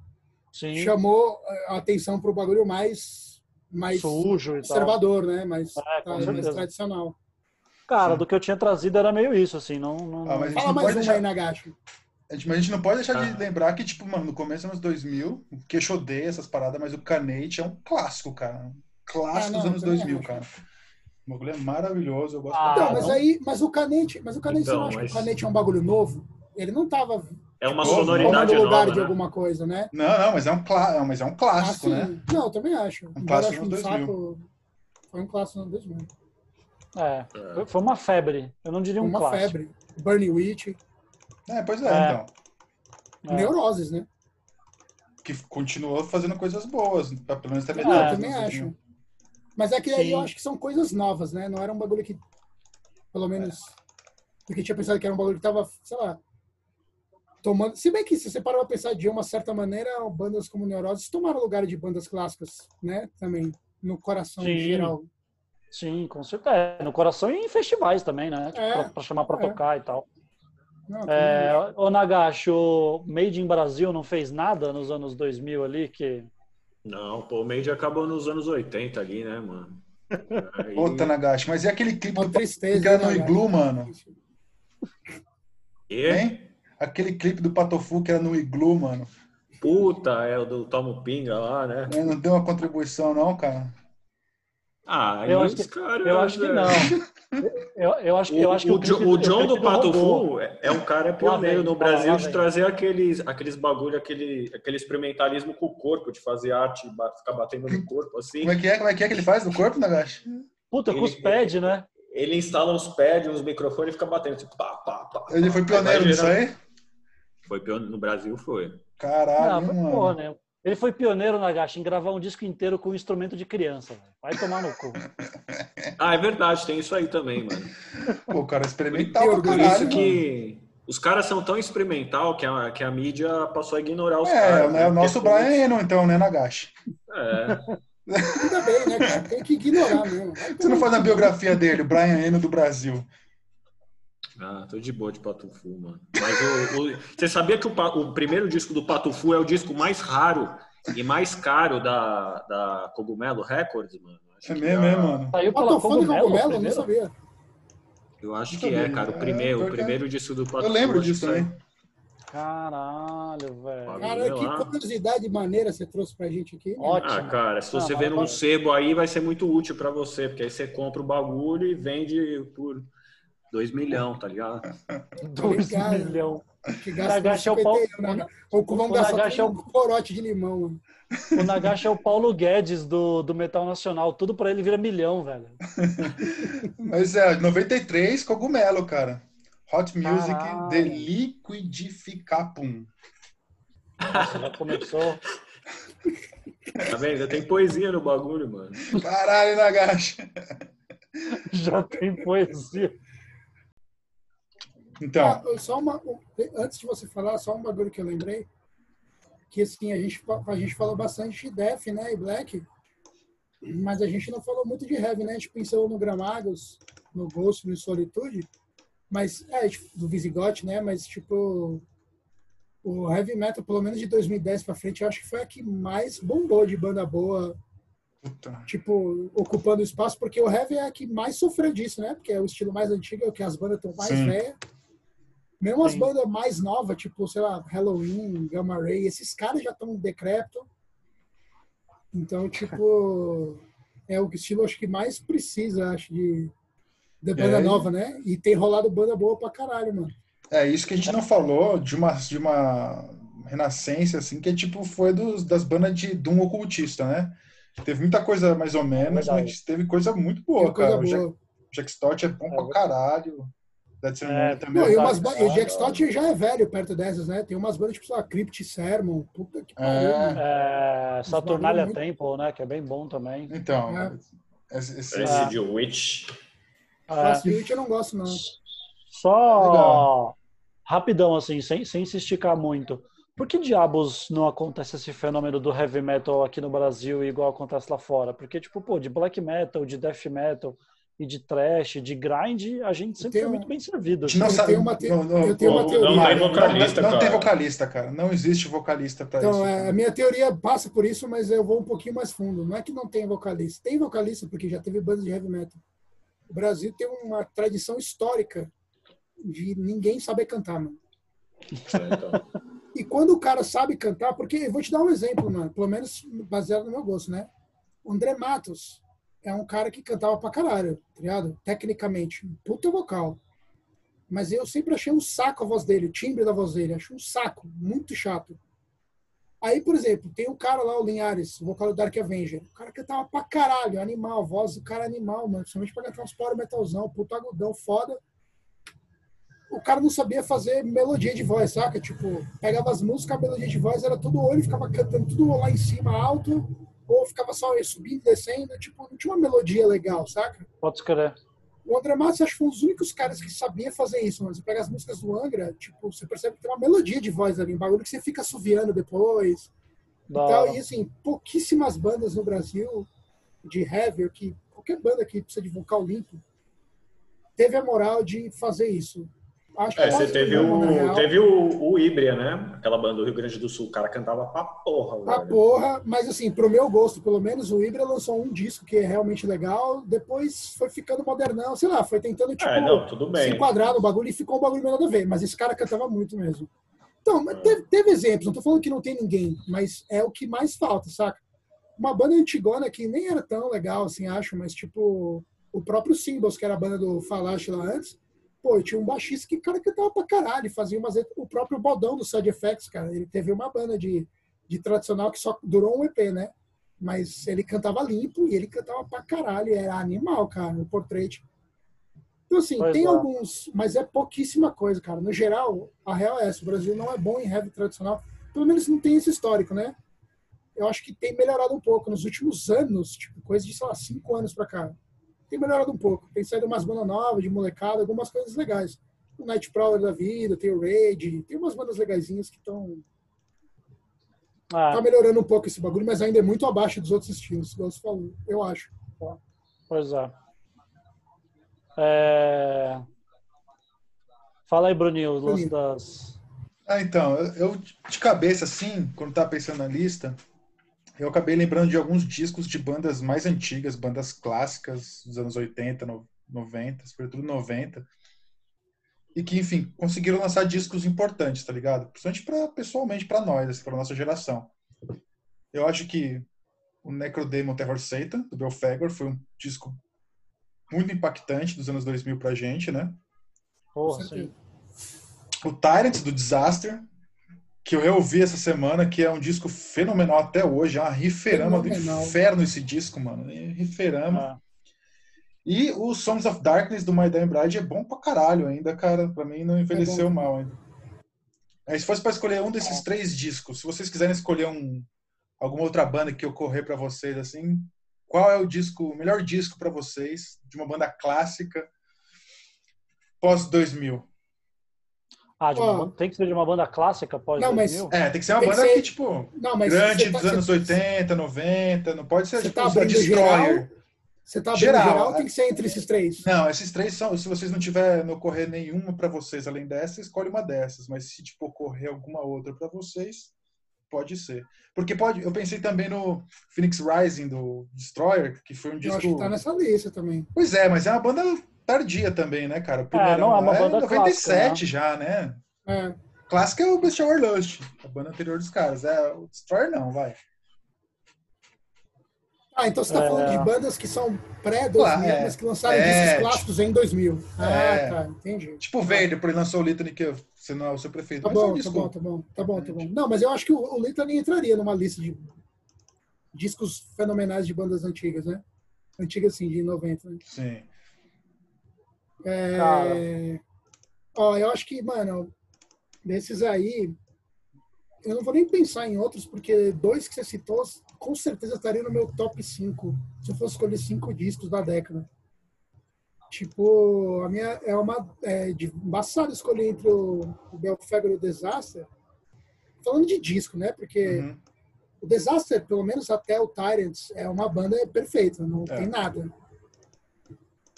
Sim. chamou a atenção pro bagulho mais mais sujo conservador, né? Mais, é, tá, mais tradicional. Cara, Sim. do que eu tinha trazido era meio isso, assim, não... não... Ah, Fala mais um deixar... aí, Nagashi. A gente, mas a gente não pode deixar ah. de lembrar que, tipo, mano, no começo dos anos 2000, o Queixo odeia essas paradas, mas o Canate é um clássico, cara. Um clássico ah, dos anos 2000, acho. cara. O bagulho é maravilhoso, eu gosto ah, Não, mas aí, mas o Canete, mas o Canete, então, você não acha mas... que o Canete é um bagulho novo? Ele não tava é uma tipo, sonoridade no lugar nova, de né? alguma coisa, né? Não, não, mas é um, clá... mas é um clássico, ah, né? Não, eu também acho. Um clássico no saco... Foi um clássico no 2000. É, foi uma febre. Eu não diria um uma clássico. Uma febre. Burning Witch. É, pois é, é. então. É. Neuroses, né? Que continuou fazendo coisas boas, pelo menos até melhor. É, eu também acho. Mas é que aí eu acho que são coisas novas, né? Não era um bagulho que, pelo menos, porque tinha pensado que era um bagulho que tava, sei lá, tomando. Se bem que se você parar pra pensar de uma certa maneira, bandas como Neuroses tomaram lugar de bandas clássicas, né? Também, no coração Sim. geral. Sim, com certeza. É, no coração e em festivais também, né? Tipo, é, pra, pra, chamar pra é. tocar e tal. Não, é, o Nagashi, o Made in Brasil não fez nada nos anos 2000 ali que... Não, pô, o Made acabou nos anos 80 ali, né, mano? Aí... *laughs* Puta, Nagashi, mas e aquele clipe Uma do tristeza, que era no né, Iglu, mano? *laughs* E? Hein? Aquele clipe do Patofu que era no Iglu, mano. Puta, é o do Tomo Pinga lá, né? É, não deu uma contribuição, não, cara? Ah, eu acho que, cara, eu acho que não. Eu, eu acho que, eu acho que o, o, o John do Pato Fu é um cara pioneiro no Brasil de trazer aqueles, aqueles bagulho, aquele, aquele experimentalismo com o corpo, de fazer arte, ficar batendo no corpo, assim. Como é que é, Como é, que, é que ele faz no corpo, Nagashi? Puta, ele, com os pads, né? Ele instala uns pads, uns microfones e fica batendo, tipo, pá, pá, pá. Ele foi pioneiro nisso aí? Foi pioneiro, no Brasil foi. Caralho, não, mano. Porra, né? Ele foi pioneiro, Nagashi, em gravar um disco inteiro com um instrumento de criança. Vai tomar no cu. *laughs* ah, é verdade, tem isso aí também, mano. Pô, o cara é experimental por, por isso que os caras são tão experimental que a, que a mídia passou a ignorar os é, caras. É, né? o nosso Brian Eno, então, né, Nagashi? É. Ainda bem, né, cara? Tem que ignorar mesmo. Você não faz a biografia dele, o Brian Eno do Brasil. Ah, tô de boa de Patufu, mano. Mas o, o, você sabia que o, o, primeiro disco do Patufu é o disco mais raro e mais caro da, da Cogumelo Records, mano? Acho é mesmo, é, mano. Saiu pela Cogumelo, Cogumelo não sabia. Eu acho que é, cara. O primeiro, é, o primeiro disco do Patufu. Eu lembro disso também. Caralho, velho. Cara, que curiosidade maneira você trouxe pra gente aqui. Né? Ótimo. Ah, cara, se você ah, vê num sebo aí, vai ser muito útil pra você, porque aí você compra o bagulho e vende por 2 milhões, tá ligado? *laughs* 2 milhões. Que gasta Nagashi é o Paulo... né? Ou gastar é o... um corote de limão. Mano. O Nagashi é o Paulo Guedes do, do Metal Nacional. Tudo pra ele vira milhão, velho. *laughs* Mas é, 93, cogumelo, cara. Hot Music Caralho. de Liquidificapum. Nossa, já começou. *laughs* Tá vendo? Já tem poesia no bagulho, mano. Caralho, Nagashi. Já tem poesia. Então. Ah, só uma, antes de você falar, só um bagulho que eu lembrei. Que assim, a gente, a gente falou bastante de Def, né? E Black. Mas a gente não falou muito de Heavy, né? A gente pensou no Gramagos, no Ghost, no Solitude. Mas, é, tipo, do Visigoth, né? Mas, tipo, o Heavy Metal, pelo menos de 2010 pra frente, eu acho que foi a que mais bombou de banda boa Puta. Tipo, ocupando espaço, porque o heavy é a que mais sofreu disso, né? Porque é o estilo mais antigo, é o que as bandas estão mais velhas. Mesmo as bandas mais novas, tipo, sei lá, Halloween, Gamma Ray, esses caras já estão decrépito. Então, tipo, *laughs* é o estilo acho que mais precisa, acho, de, de banda é. nova, né? E tem rolado banda boa pra caralho, mano. É, isso que a gente não falou de uma, de uma renascença, assim, que tipo, foi dos, das bandas de Doom ocultista, né? Teve muita coisa mais ou menos, é mas teve coisa muito boa, cara. Boa. O Jack, Jack Stott é bom é, pra caralho. É, também. Não, e, umas, e o Jack Stott já é velho perto dessas, né? Tem umas bandas tipo, sei lá, Crypt Sermon, puta que pariu. É, é Saturnalia muito... Temple, né? Que é bem bom também. Então, é. esse, esse, esse de Witch. É. Witch eu não gosto, não. Só, Rapidão, assim, sem, sem se esticar muito. Por que diabos não acontece esse fenômeno do heavy metal aqui no Brasil igual acontece lá fora? Porque, tipo, pô, de black metal, de death metal e de trash, de grind, a gente sempre foi muito bem servido. Não, eu tenho uma, te... não, não, eu tenho uma teoria. Não tem vocalista, não, não tem vocalista, cara. Não existe vocalista para então, isso. Então, a minha teoria passa por isso, mas eu vou um pouquinho mais fundo. Não é que não tem vocalista. Tem vocalista porque já teve bandas de heavy metal. O Brasil tem uma tradição histórica de ninguém saber cantar, mano. e quando o cara sabe cantar, porque eu vou te dar um exemplo, mano, pelo menos baseado no meu gosto, né? O André Matos é um cara que cantava pra caralho, tá ligado? Tecnicamente, puta vocal. Mas eu sempre achei um saco a voz dele, o timbre da voz dele, achei um saco, muito chato. Aí, por exemplo, tem o cara lá, o Linhares, o vocal do Dark Avenger. O cara cantava pra caralho, animal, a voz do cara é animal, mano. Principalmente pra cantar uns power metalzão, puta agudão, foda o cara não sabia fazer melodia de voz, saca? Tipo, pegava as músicas, a melodia de voz era tudo olho, ficava cantando tudo lá em cima alto, ou ficava só subindo e descendo, tipo, não tinha uma melodia legal, saca? Pode escrever. O André Matos, acho que foi um dos únicos caras que sabia fazer isso, mano. Você pega as músicas do Angra, tipo, você percebe que tem uma melodia de voz ali, um bagulho que você fica assoviando depois. Não. Então, e assim, pouquíssimas bandas no Brasil de heavy, que qualquer banda que precisa de vocal limpo, teve a moral de fazer isso. Acho é, você teve o, teve o, o Ibria, né? Aquela banda do Rio Grande do Sul. O cara cantava pra porra. Pra velho. porra, mas assim, pro meu gosto, pelo menos, o Ibria lançou um disco que é realmente legal. Depois foi ficando modernão, sei lá, foi tentando tipo, é, não, tudo bem. se enquadrar no bagulho e ficou um bagulho melhor a ver. Mas esse cara cantava muito mesmo. Então, é. teve, teve exemplos, não tô falando que não tem ninguém, mas é o que mais falta, saca? Uma banda antigona que nem era tão legal, assim, acho, mas tipo, o próprio Symbols, que era a banda do Falache lá antes Pô, tinha um baixista que, cara, cantava pra caralho, fazia umas... O próprio Bodão do Side Effects, cara, ele teve uma banda de, de tradicional que só durou um EP, né? Mas ele cantava limpo e ele cantava pra caralho, era animal, cara, o portrait. Então, assim, pois tem é. alguns, mas é pouquíssima coisa, cara. No geral, a real é essa, o Brasil não é bom em heavy tradicional, pelo menos não tem esse histórico, né? Eu acho que tem melhorado um pouco nos últimos anos, tipo, coisa de, sei lá, cinco anos pra cá tem melhorado um pouco. Tem saído umas bandas novas, de molecada, algumas coisas legais. O Nightcrawler da vida, tem o Raid, tem umas bandas legaisinhas que estão. Ah. Tá melhorando um pouco esse bagulho, mas ainda é muito abaixo dos outros estilos, igual você falou, eu acho. Pois é. é... Fala aí, Bruninho, os das. Ah, então, eu de cabeça, assim, quando tava pensando na lista, eu acabei lembrando de alguns discos de bandas mais antigas, bandas clássicas dos anos 80, 90, sobretudo 90, e que, enfim, conseguiram lançar discos importantes, tá ligado? Principalmente pra, pessoalmente para nós, assim, para nossa geração. Eu acho que o Necrodemon Terror Satan, do Belfagor, foi um disco muito impactante dos anos 2000 pra gente, né? Oh, sim. O Tyrant, do Disaster, que eu reouvi essa semana, que é um disco fenomenal até hoje, é uma riferama fenomenal. do inferno esse disco, mano. É riferama. Ah. E o Songs of Darkness do My Dying Bride é bom pra caralho ainda, cara. Pra mim não envelheceu é mal ainda. Aí, se fosse para escolher um desses é. três discos, se vocês quiserem escolher um, alguma outra banda que ocorrer para vocês, assim, qual é o disco, o melhor disco para vocês de uma banda clássica pós 2000? Ah, uma, tem que ser de uma banda clássica pós não, mas, É, tem que ser uma banda ser, que, tipo, não, grande tá, dos anos 80, 90, não pode ser tipo tá Destroyer. você tá geral, geral, é. tem que ser entre esses três. Não, esses três são, se vocês não tiver no ocorrer nenhuma para vocês além dessa, escolhe uma dessas, mas se tipo ocorrer alguma outra para vocês, pode ser. Porque pode, eu pensei também no Phoenix Rising do Destroyer, que foi um disco Eu acho que tá nessa lista também. Pois é, mas é uma banda tardia também, né, cara? O primeiro é, não, é uma banda é 97 clássica, né? já, né? É. Clássica é o Best Hour Lust, a banda anterior dos caras. É, o Destroyer não, vai. Ah, então você tá é... falando de bandas que são pré-2000, é, mas que lançaram é, discos clássicos em 2000. Ah, é, tá, entendi. Tipo o Vader, por ele lançou o Litany, que você não é o seu prefeito. Tá bom, tá bom, tá bom, tá bom, tá bom. Não, mas eu acho que o, o Litany entraria numa lista de discos fenomenais de bandas antigas, né? Antigas, assim, de 90, né? Sim. É... Ó, eu acho que, mano, desses aí, eu não vou nem pensar em outros, porque dois que você citou, com certeza estariam no meu top 5, se eu fosse escolher cinco discos da década. Tipo, a minha é uma é de embaçado escolher entre o, o Belfegor e o Disaster. Falando de disco, né? Porque uhum. o Disaster, pelo menos até o Tyrants, é uma banda perfeita, não é. tem nada.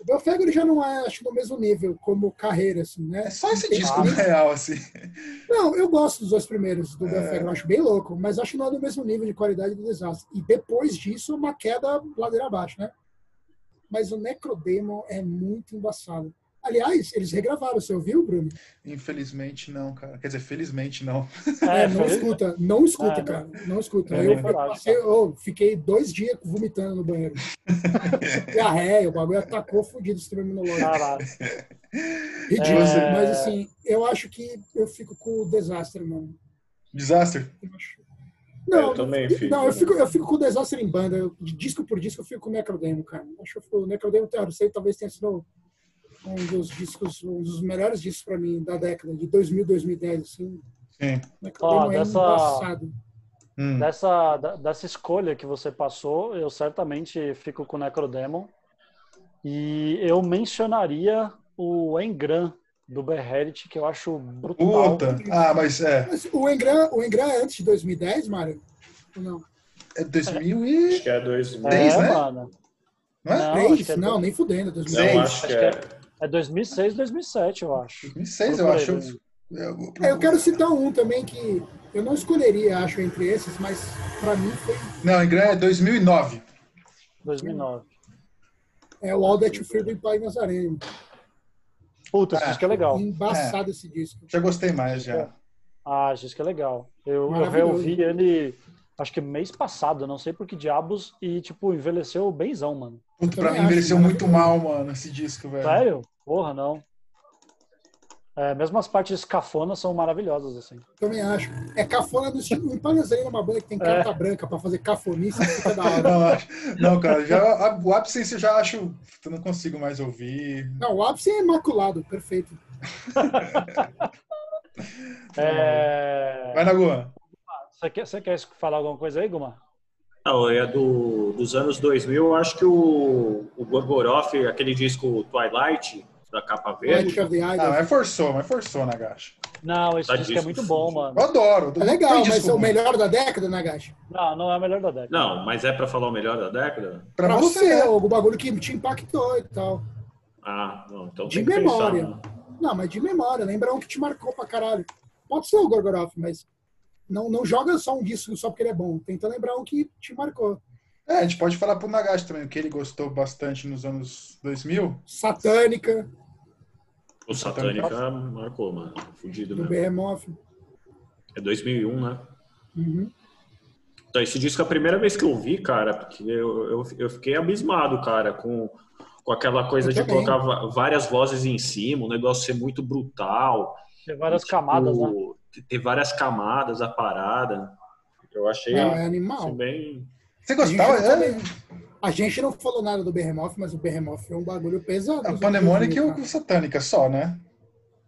O Belfegor já não é, acho, no mesmo nível como carreira, assim, né? É só esse disco, na real, assim. Não, eu gosto dos dois primeiros do é. Belfegor, acho bem louco, mas acho que não é do mesmo nível de qualidade do Disaster. E depois disso, uma queda ladeira abaixo, né? mas o Necrodemon é muito embaçado. Aliás, eles regravaram, você ouviu, Bruno? Infelizmente não, cara. Quer dizer, felizmente não. É, não escuta, não escuta, é, cara. Não escuta. É, eu, passei, eu, fiquei dois dias vomitando no banheiro. *laughs* Diarreia, o bagulho atacou fudido o sistema imunológico. Caralho. Ridículo. É... Mas assim, eu acho que eu fico com o desastre, mano. Desastre? Eu não, eu também fico. Não, eu fico, eu fico com o Desastre em banda. Eu, de disco por disco, eu fico com o Necrodemo, cara. Acho que o Necrodemo, eu sei, talvez tenha sido um dos discos, um dos melhores discos para mim da década, de 2000, 2010, assim. Sim. Necrodemo é dessa, hum. dessa, dessa escolha que você passou, eu certamente fico com o Necrodemon. E eu mencionaria o Engram do Beherit, que eu acho brutal. Puta. Ah, mas é. Mas o Engram, o Engram é antes de 2010, Mário? Ou não? É 2010, Acho que é 2010, é, né? Mano. Não é? Não, 3? É não, nem fudendo. 2006. Não, acho, acho que é... é 2006, 2007, eu acho. 2006, eu acho. Eu, é, eu quero citar um também que eu não escolheria, acho, entre esses, mas para mim foi. Não, Engram é 2009. 2009. É o All That You Fear do Pai Nazareno. Puta, esse é. disco é legal. Embaçado é. esse disco. Já gostei mais, já. Ah, esse disco é legal. Eu, eu reouvi ele, acho que mês passado, não sei por que diabos, e, tipo, envelheceu benzão, mano. Puta, pra mim envelheceu muito mal, mano, esse disco, velho. Sério? Porra, não. É, mesmo as partes cafonas são maravilhosas, assim. Também acho. É cafona do estilo. Me parece uma banda que tem carta é. branca pra fazer cafonice fica da hora. Não, não, cara, já, o Absence eu já acho. Eu não consigo mais ouvir. Não, o Absence é imaculado, perfeito. *laughs* é... Vai na Guma. Você quer, você quer falar alguma coisa aí, Guma? Não, é do, dos anos 2000, eu acho que o, o Gorgoroth, aquele disco Twilight da capa verde. Ah, mas forçou, mas forçou, Nagashi. Não, esse tá disco é muito bom, mano. Eu adoro. É legal, mas é o melhor da década, Nagashi? Não, não é o melhor da década. Não, mas é pra falar o melhor da década? Pra, pra você, é o bagulho que te impactou e tal. Ah, não, então De memória. Pensar, né? Não, mas de memória. Lembra um que te marcou pra caralho. Pode ser o Gorgoroth, mas não, não joga só um disco só porque ele é bom. Tenta lembrar um que te marcou. É, a gente pode falar pro Nagashi também, o que ele gostou bastante nos anos 2000. Satânica. O Satânica marcou, mano. Fudido mesmo. Do Behemoth. É 2001, né? Uhum. Então, esse disco é a primeira vez que eu vi, cara, porque eu, eu, eu fiquei abismado, cara, com, com aquela coisa eu de também. colocar várias vozes em cima, o negócio ser muito brutal. Ter várias tipo, camadas, né? Ter várias camadas, a parada. Eu achei Não, é animal. Bem... Você gostava? É? A gente não falou nada do Behemoth, mas o Behemoth é um bagulho pesado. A Pandemonic e o Satânica só, né?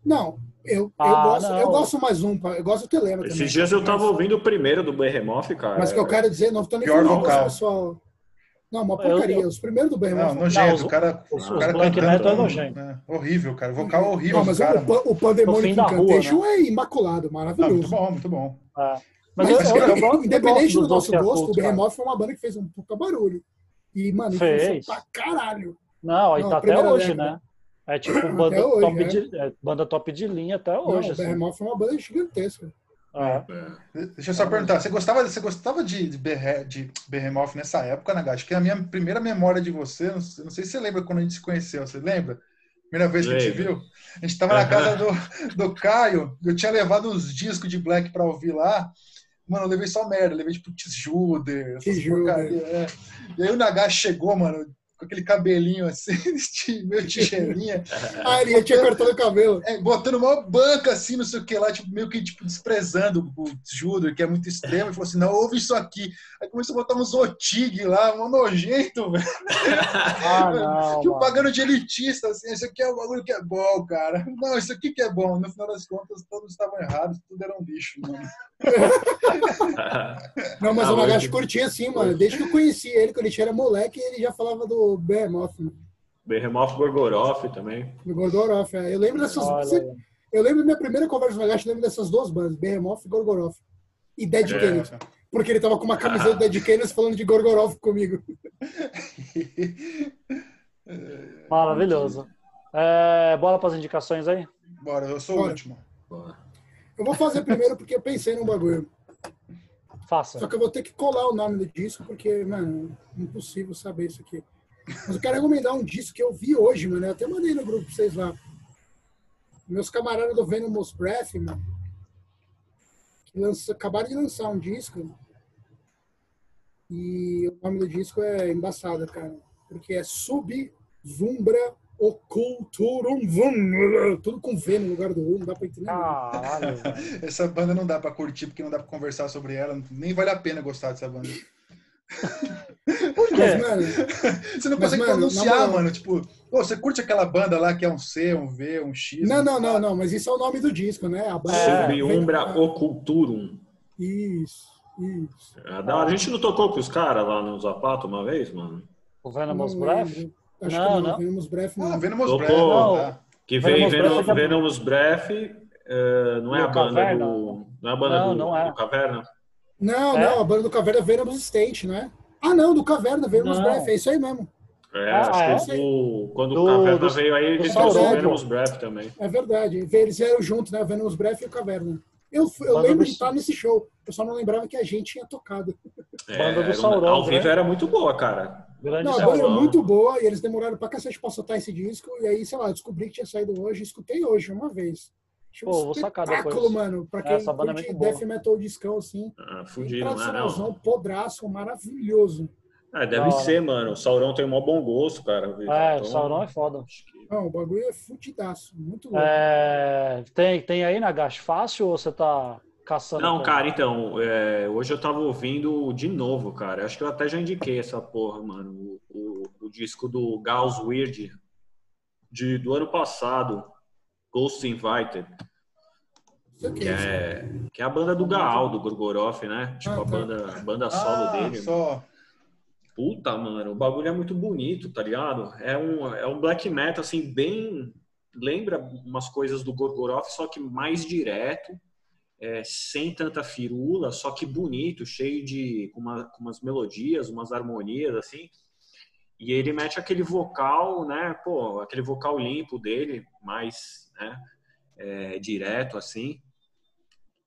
Não, eu, ah, eu, gosto, não. eu gosto mais um, eu gosto do Telema Esses também. dias eu tava ouvindo o primeiro do Behemoth, cara. Mas que eu quero dizer, não tô nem Pior falando vocal. pessoal. Não, uma porcaria. Eu, Os primeiros do Behemoth. Não, nojento. o cara, os, o cara os Black Metal é nojento. É, horrível, cara. O vocal é horrível. Não, mas cara, o, o Pandemonic Incantation né? é imaculado, maravilhoso. Não, muito bom, muito bom. É. Mas, mas eu, eu, eu, independente do nosso gosto, o Behemoth foi uma banda que fez um puta barulho. E, mano, fez pra caralho. Não, aí tá até hoje, década. né? É tipo banda, hoje, top é. De, é, banda top de linha até hoje. Não, assim. O Behemoth foi uma banda gigantesca. É. Deixa eu só perguntar, você gostava, você gostava de, de, de Behemoth nessa época, Nagash? Que é a minha primeira memória de você, não, não, sei se você lembra quando a gente se conheceu, você lembra? Primeira vez que a gente viu? A gente tava na casa do, do Caio, eu tinha levado uns discos de Black pra ouvir lá, Mano, eu levei só merda, levei tipo Tisjuder, essas porcarias. É. E aí o Nagash chegou, mano, com aquele cabelinho assim, *laughs* meio tigelinha. *laughs* ah, ele tinha cortado o cabelo. É, botando uma banca assim, não sei o que lá, tipo, meio que tipo, desprezando o Judo, que é muito extremo, e falou assim: não, ouve isso aqui. Aí começou a botar um Zotig lá, um nojento, *laughs* velho. Ah, não. tipo, pagando de elitista, assim, isso aqui é um bagulho que é bom, cara. Não, isso aqui que é bom. No final das contas, todos estavam errados, tudo era um lixo, mano. *laughs* não, mas ah, o Nagashi curtia assim, mano. Desde que eu conheci ele, quando ele era moleque, ele já falava do Behemoth. Behemoth Gorgoroth também. Gorgoroth, é. Eu lembro dessas. Olha. Eu lembro da minha primeira conversa na Gacha, eu lembro dessas duas bandas, Behemoth e Gorgoroth. E Dead é. Kennedy. Porque ele tava com uma camiseta do Dead Kennedy falando de Gorgoroth comigo. Maravilhoso. É, bora para as indicações aí? Bora, eu sou Bora. o último. Bora. Eu vou fazer primeiro porque eu pensei num bagulho. Faça. Só que eu vou ter que colar o nome do disco, porque, mano, é impossível saber isso aqui. Mas eu quero recomendar um disco que eu vi hoje, mano. Eu até mandei no grupo pra vocês lá. Meus camaradas do Venomous Breath, mano. Que lança, acabaram de lançar um disco. E o nome do disco é embaçado, cara. Porque é Sub Zumbra Oculturum Vum. Tudo com V no lugar do U, não dá pra entender. Caralho. Essa banda não dá pra curtir porque não dá pra conversar sobre ela. Nem vale a pena gostar dessa banda. Por quê? Mas, mano, você não consegue mano, pronunciar, mano. Tipo, pô, você curte aquela banda lá que é um C, um V, um X? Não, não, não, não, mas isso é o nome do disco, né? A banda é, Subiumbra vem... Oculturum. Isso, isso. É, a gente não tocou com os caras lá no Zapato uma vez, mano? O Venomous Breath? Acho não, que não, não. Venomous Breath não. Ah, Venomous Breath, não. Tá. Que veio Venomous, Venom, Venomous Breath, uh, não é a banda Caverna. do... Não é a banda não, do, não é. do Caverna? Não, é? não, a banda do Caverna é Venomous State, não é? Ah, não, do Caverna, Venomous Breath, é isso aí mesmo. É, ah, acho é? que o, quando do, o Caverna do, veio aí, eles trouxeram o Venomous Breath também. É verdade, eles vieram junto, né? Venomous Breath e o Caverna. Eu, eu lembro de estar nesse show, eu só não lembrava que a gente tinha tocado. É, banda do Sauron, ao vivo né? era muito boa, cara. Grande não, a banda é muito boa e eles demoraram pra cacete pra soltar esse disco. E aí, sei lá, descobri que tinha saído hoje, escutei hoje uma vez. Pô, um vou sacar depois. mano, pra quem Essa banda é death metal discão assim. Ah, fudido, né? Não. podraço, maravilhoso. Ah, deve ser, mano. O Sauron tem um mó bom gosto, cara. É, então... o Sauron é foda. Não, o bagulho é fudidaço. Muito louco. É... Tem, tem aí na Gash fácil ou você tá caçando? Não, cara, então, é... hoje eu tava ouvindo de novo, cara. Acho que eu até já indiquei essa porra, mano. O, o, o disco do Gauss Weird de, do ano passado, Ghost Invited. Que é, que é a banda do Gaal, do Gorgoroth, né? Tipo, a ah, tá. banda, a banda solo ah, dele. Só. Puta, mano, o bagulho é muito bonito, tá ligado? É um, é um black metal, assim, bem. Lembra umas coisas do Gorgoroth, só que mais direto, é, sem tanta firula, só que bonito, cheio de. Com, uma, com umas melodias, umas harmonias, assim. E ele mete aquele vocal, né? Pô, aquele vocal limpo dele, mais, né? É, direto, assim.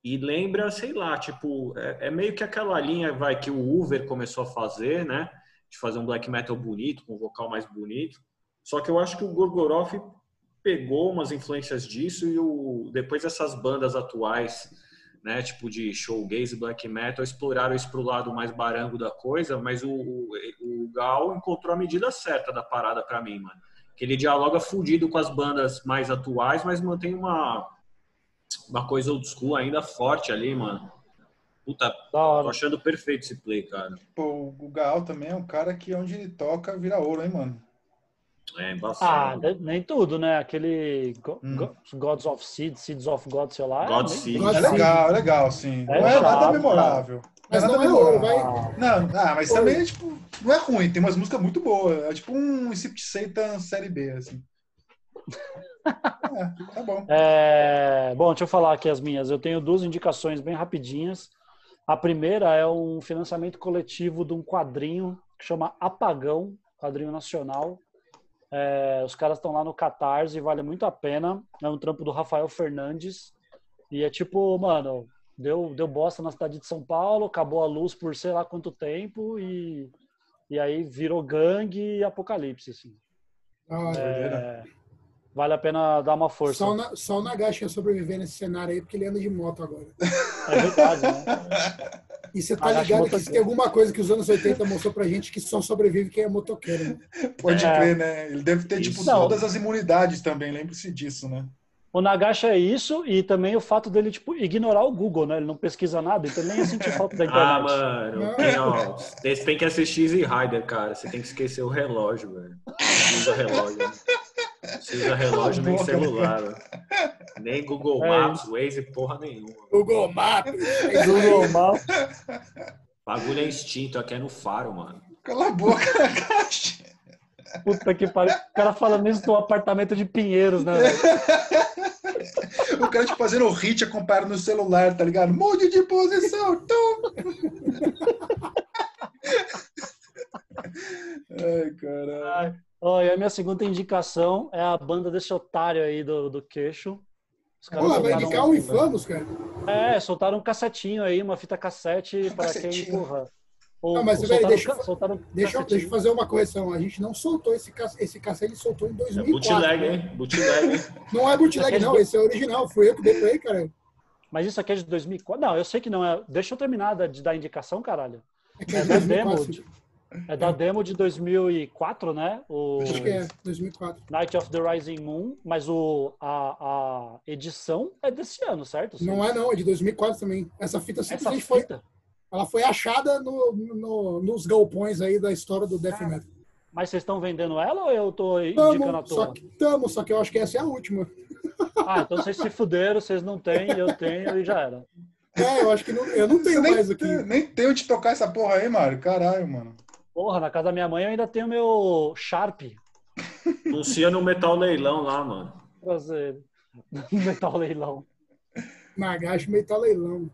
E lembra, sei lá, tipo, é, é, meio que aquela linha vai que o Uber começou a fazer, né? de fazer um black metal bonito, com um vocal mais bonito. Só que eu acho que o Gorgoroth pegou umas influências disso e o, depois essas bandas atuais, né, tipo de showgaze black metal, exploraram isso pro lado mais barango da coisa, mas o, o, o Gal encontrou a medida certa da parada para mim, mano. Que ele dialoga fudido com as bandas mais atuais, mas mantém uma uma coisa old school ainda forte ali, mano. Puta, tô achando perfeito esse play, cara. Pô, o Gaal também é um cara que onde ele toca vira ouro, hein, mano? É embaçado. Ah, nem tudo, né? Aquele hum. Gods of Seeds, Seeds of God, sei lá. God Seeds. É legal, é legal, sim. É não é nada memorável. Mas não é vai. Não, ah, mas também é tipo. Não é ruim, tem umas músicas muito boas. É tipo um Incept Satan série B, assim. é, tá bom. É, bom, deixa eu falar aqui as minhas. Eu tenho duas indicações bem rapidinhas. A primeira é um financiamento coletivo de um quadrinho que chama Apagão, quadrinho nacional. É, os caras estão lá no Catarse e vale muito a pena. É um trampo do Rafael Fernandes. E é tipo, mano, deu, deu bosta na cidade de São Paulo, acabou a luz por sei lá quanto tempo e, e aí virou gangue e apocalipse, assim. Ah, é, Vale a pena dar uma força. Só, na, só o Nagashi ia sobreviver nesse cenário aí, porque ele anda de moto agora. É verdade, né? *laughs* E você tá ligado que se tem alguma coisa que os anos 80 mostrou pra gente que só sobrevive quem é motoqueiro, né? Pode é. crer, né? Ele deve ter, tipo, Não. todas as imunidades também, lembre-se disso, né? O Nagashi é isso e também o fato dele, tipo, ignorar o Google, né? Ele não pesquisa nada, então nem ia sentir *laughs* falta da internet. Ah, mano, tem, ó, você tem que assistir Easy Rider, cara. Você tem que esquecer o relógio, velho. Usa relógio. Precisa relógio nem celular. Nem Google é Maps, é Waze, porra nenhuma. Google Maps. *laughs* Google Maps. Bagulho é instinto, aqui é no faro, mano. Cala a boca, caixa. Puta que pariu. O cara falando isso do apartamento de Pinheiros, né? o cara te fazendo o hit acompanhando no celular, tá ligado? Mude de posição. Ai, caralho. Olha, a minha segunda indicação é a banda desse otário aí do, do queixo. Os caras Pô, vai indicar o Infamos, cara? É, soltaram um cassetinho aí, uma fita cassete para quem empurra. Ou, não, mas soltaram, deixa, soltaram deixa, deixa eu fazer uma correção. A gente não soltou esse, esse cassete, soltou em 2004. É bootleg, hein? Bootleg. *laughs* Não é bootleg, não. Esse é original. Fui eu que dei ele, cara. Mas isso aqui é de 2004? Não, eu sei que não é. Deixa eu terminar de dar indicação, caralho. É, que é, é da demo. De, é da demo de 2004, né? O Acho que é, 2004. Night of the Rising Moon, mas o, a, a edição é desse ano, certo? Não é, não. É de 2004 também. Essa fita simplesmente Essa fita? foi ela foi achada no, no, nos galpões aí da história do Death Metal. Mas vocês estão vendendo ela ou eu estou indicando a toa? Estamos, só que eu acho que essa é a última. Ah, então vocês se fuderam, vocês não têm, eu tenho e já era. É, eu acho que não, eu não tenho mais aqui. Nem tenho de tocar essa porra aí, Mário. Caralho, mano. Porra, na casa da minha mãe eu ainda tenho meu Sharp. *laughs* Anuncia no Metal Leilão lá, mano. Prazer. *laughs* Metal Leilão. Nagashi Metal Leilão.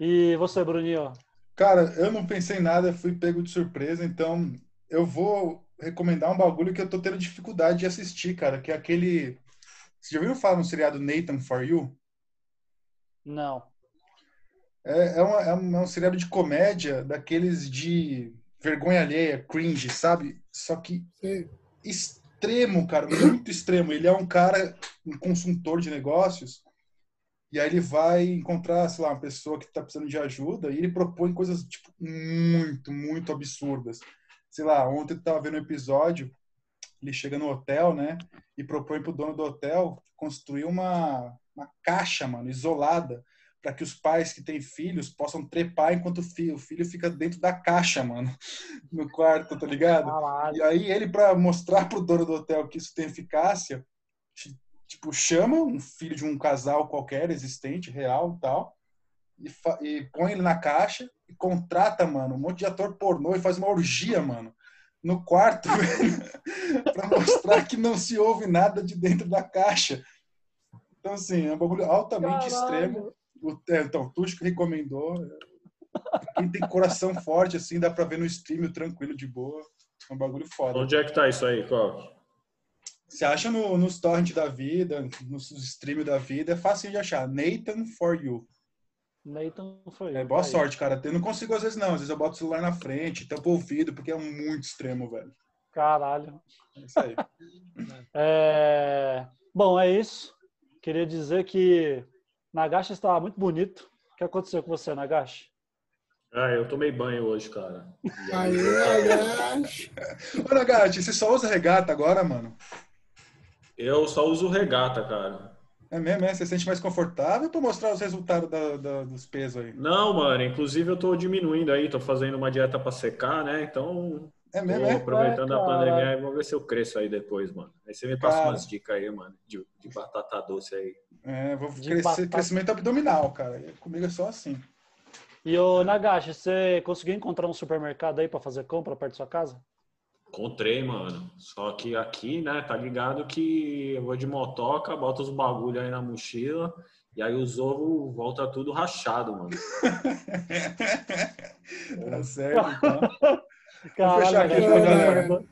E você, Bruninho? Cara, eu não pensei em nada, fui pego de surpresa, então eu vou recomendar um bagulho que eu tô tendo dificuldade de assistir, cara, que é aquele. Você já ouviu falar no seriado Nathan For You? Não. É, é, uma, é, um, é um seriado de comédia daqueles de vergonha alheia, cringe, sabe? Só que Sim. extremo, cara, muito extremo. Ele é um cara, um consultor de negócios, e aí ele vai encontrar, sei lá, uma pessoa que está precisando de ajuda e ele propõe coisas, tipo, muito, muito absurdas. Sei lá, ontem eu estava vendo um episódio, ele chega no hotel, né, e propõe pro dono do hotel construir uma, uma caixa, mano, isolada, para que os pais que têm filhos possam trepar enquanto o filho, o filho fica dentro da caixa, mano, *laughs* no quarto, tá ligado? E aí ele, para mostrar pro dono do hotel que isso tem eficácia, tipo, chama um filho de um casal qualquer, existente, real e tal, e, e põe ele na caixa e contrata, mano, um monte de ator pornô e faz uma orgia, mano, no quarto, *laughs* para mostrar que não se ouve nada de dentro da caixa. Então, assim, é um bagulho altamente Caralho. extremo. O, então, o Tuxo recomendou. Quem tem coração forte, assim, dá pra ver no stream tranquilo, de boa. É um bagulho foda. Onde é que tá isso aí, Coque? Você acha no, nos torrent da vida, nos stream da vida, é fácil de achar. Nathan for you. Nathan for you. É, boa sorte, cara. Eu não consigo às vezes não. Às vezes eu boto o celular na frente, tampo o ouvido, porque é muito extremo, velho. Caralho. É isso aí. *laughs* é... Bom, é isso. Queria dizer que Nagashi estava muito bonito. O que aconteceu com você, Nagashi? Ah, eu tomei banho hoje, cara. *laughs* Aí, Nagashi. Ô, Nagashi, você só usa regata agora, mano? Eu só uso regata, cara. É mesmo, é? Você se sente mais confortável para mostrar os resultados da, da, dos pesos aí? Não, mano. Inclusive eu tô diminuindo aí, tô fazendo uma dieta para secar, né? Então. É mesmo, é? Aproveitando a pandemia aí, vamos ver se eu cresço aí depois, mano. Aí você me passa cara. umas dicas aí, mano, de, de batata doce aí. É, vou de crescer, batata... crescimento abdominal, cara. Comigo é só assim. E o Nagashi, você conseguiu encontrar um supermercado aí para fazer compra perto da sua casa? Encontrei, mano. Só que aqui, né, tá ligado que eu vou de motoca, boto os bagulho aí na mochila e aí os ovos volta tudo rachado, mano. *laughs* tá certo, então. *laughs* Caralho, fechar aqui, pegando,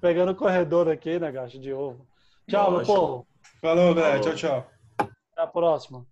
pegando o corredor aqui, né, gacho, de ovo. Tchau, meu povo. Falou, velho. Tchau, tchau. Até a próxima.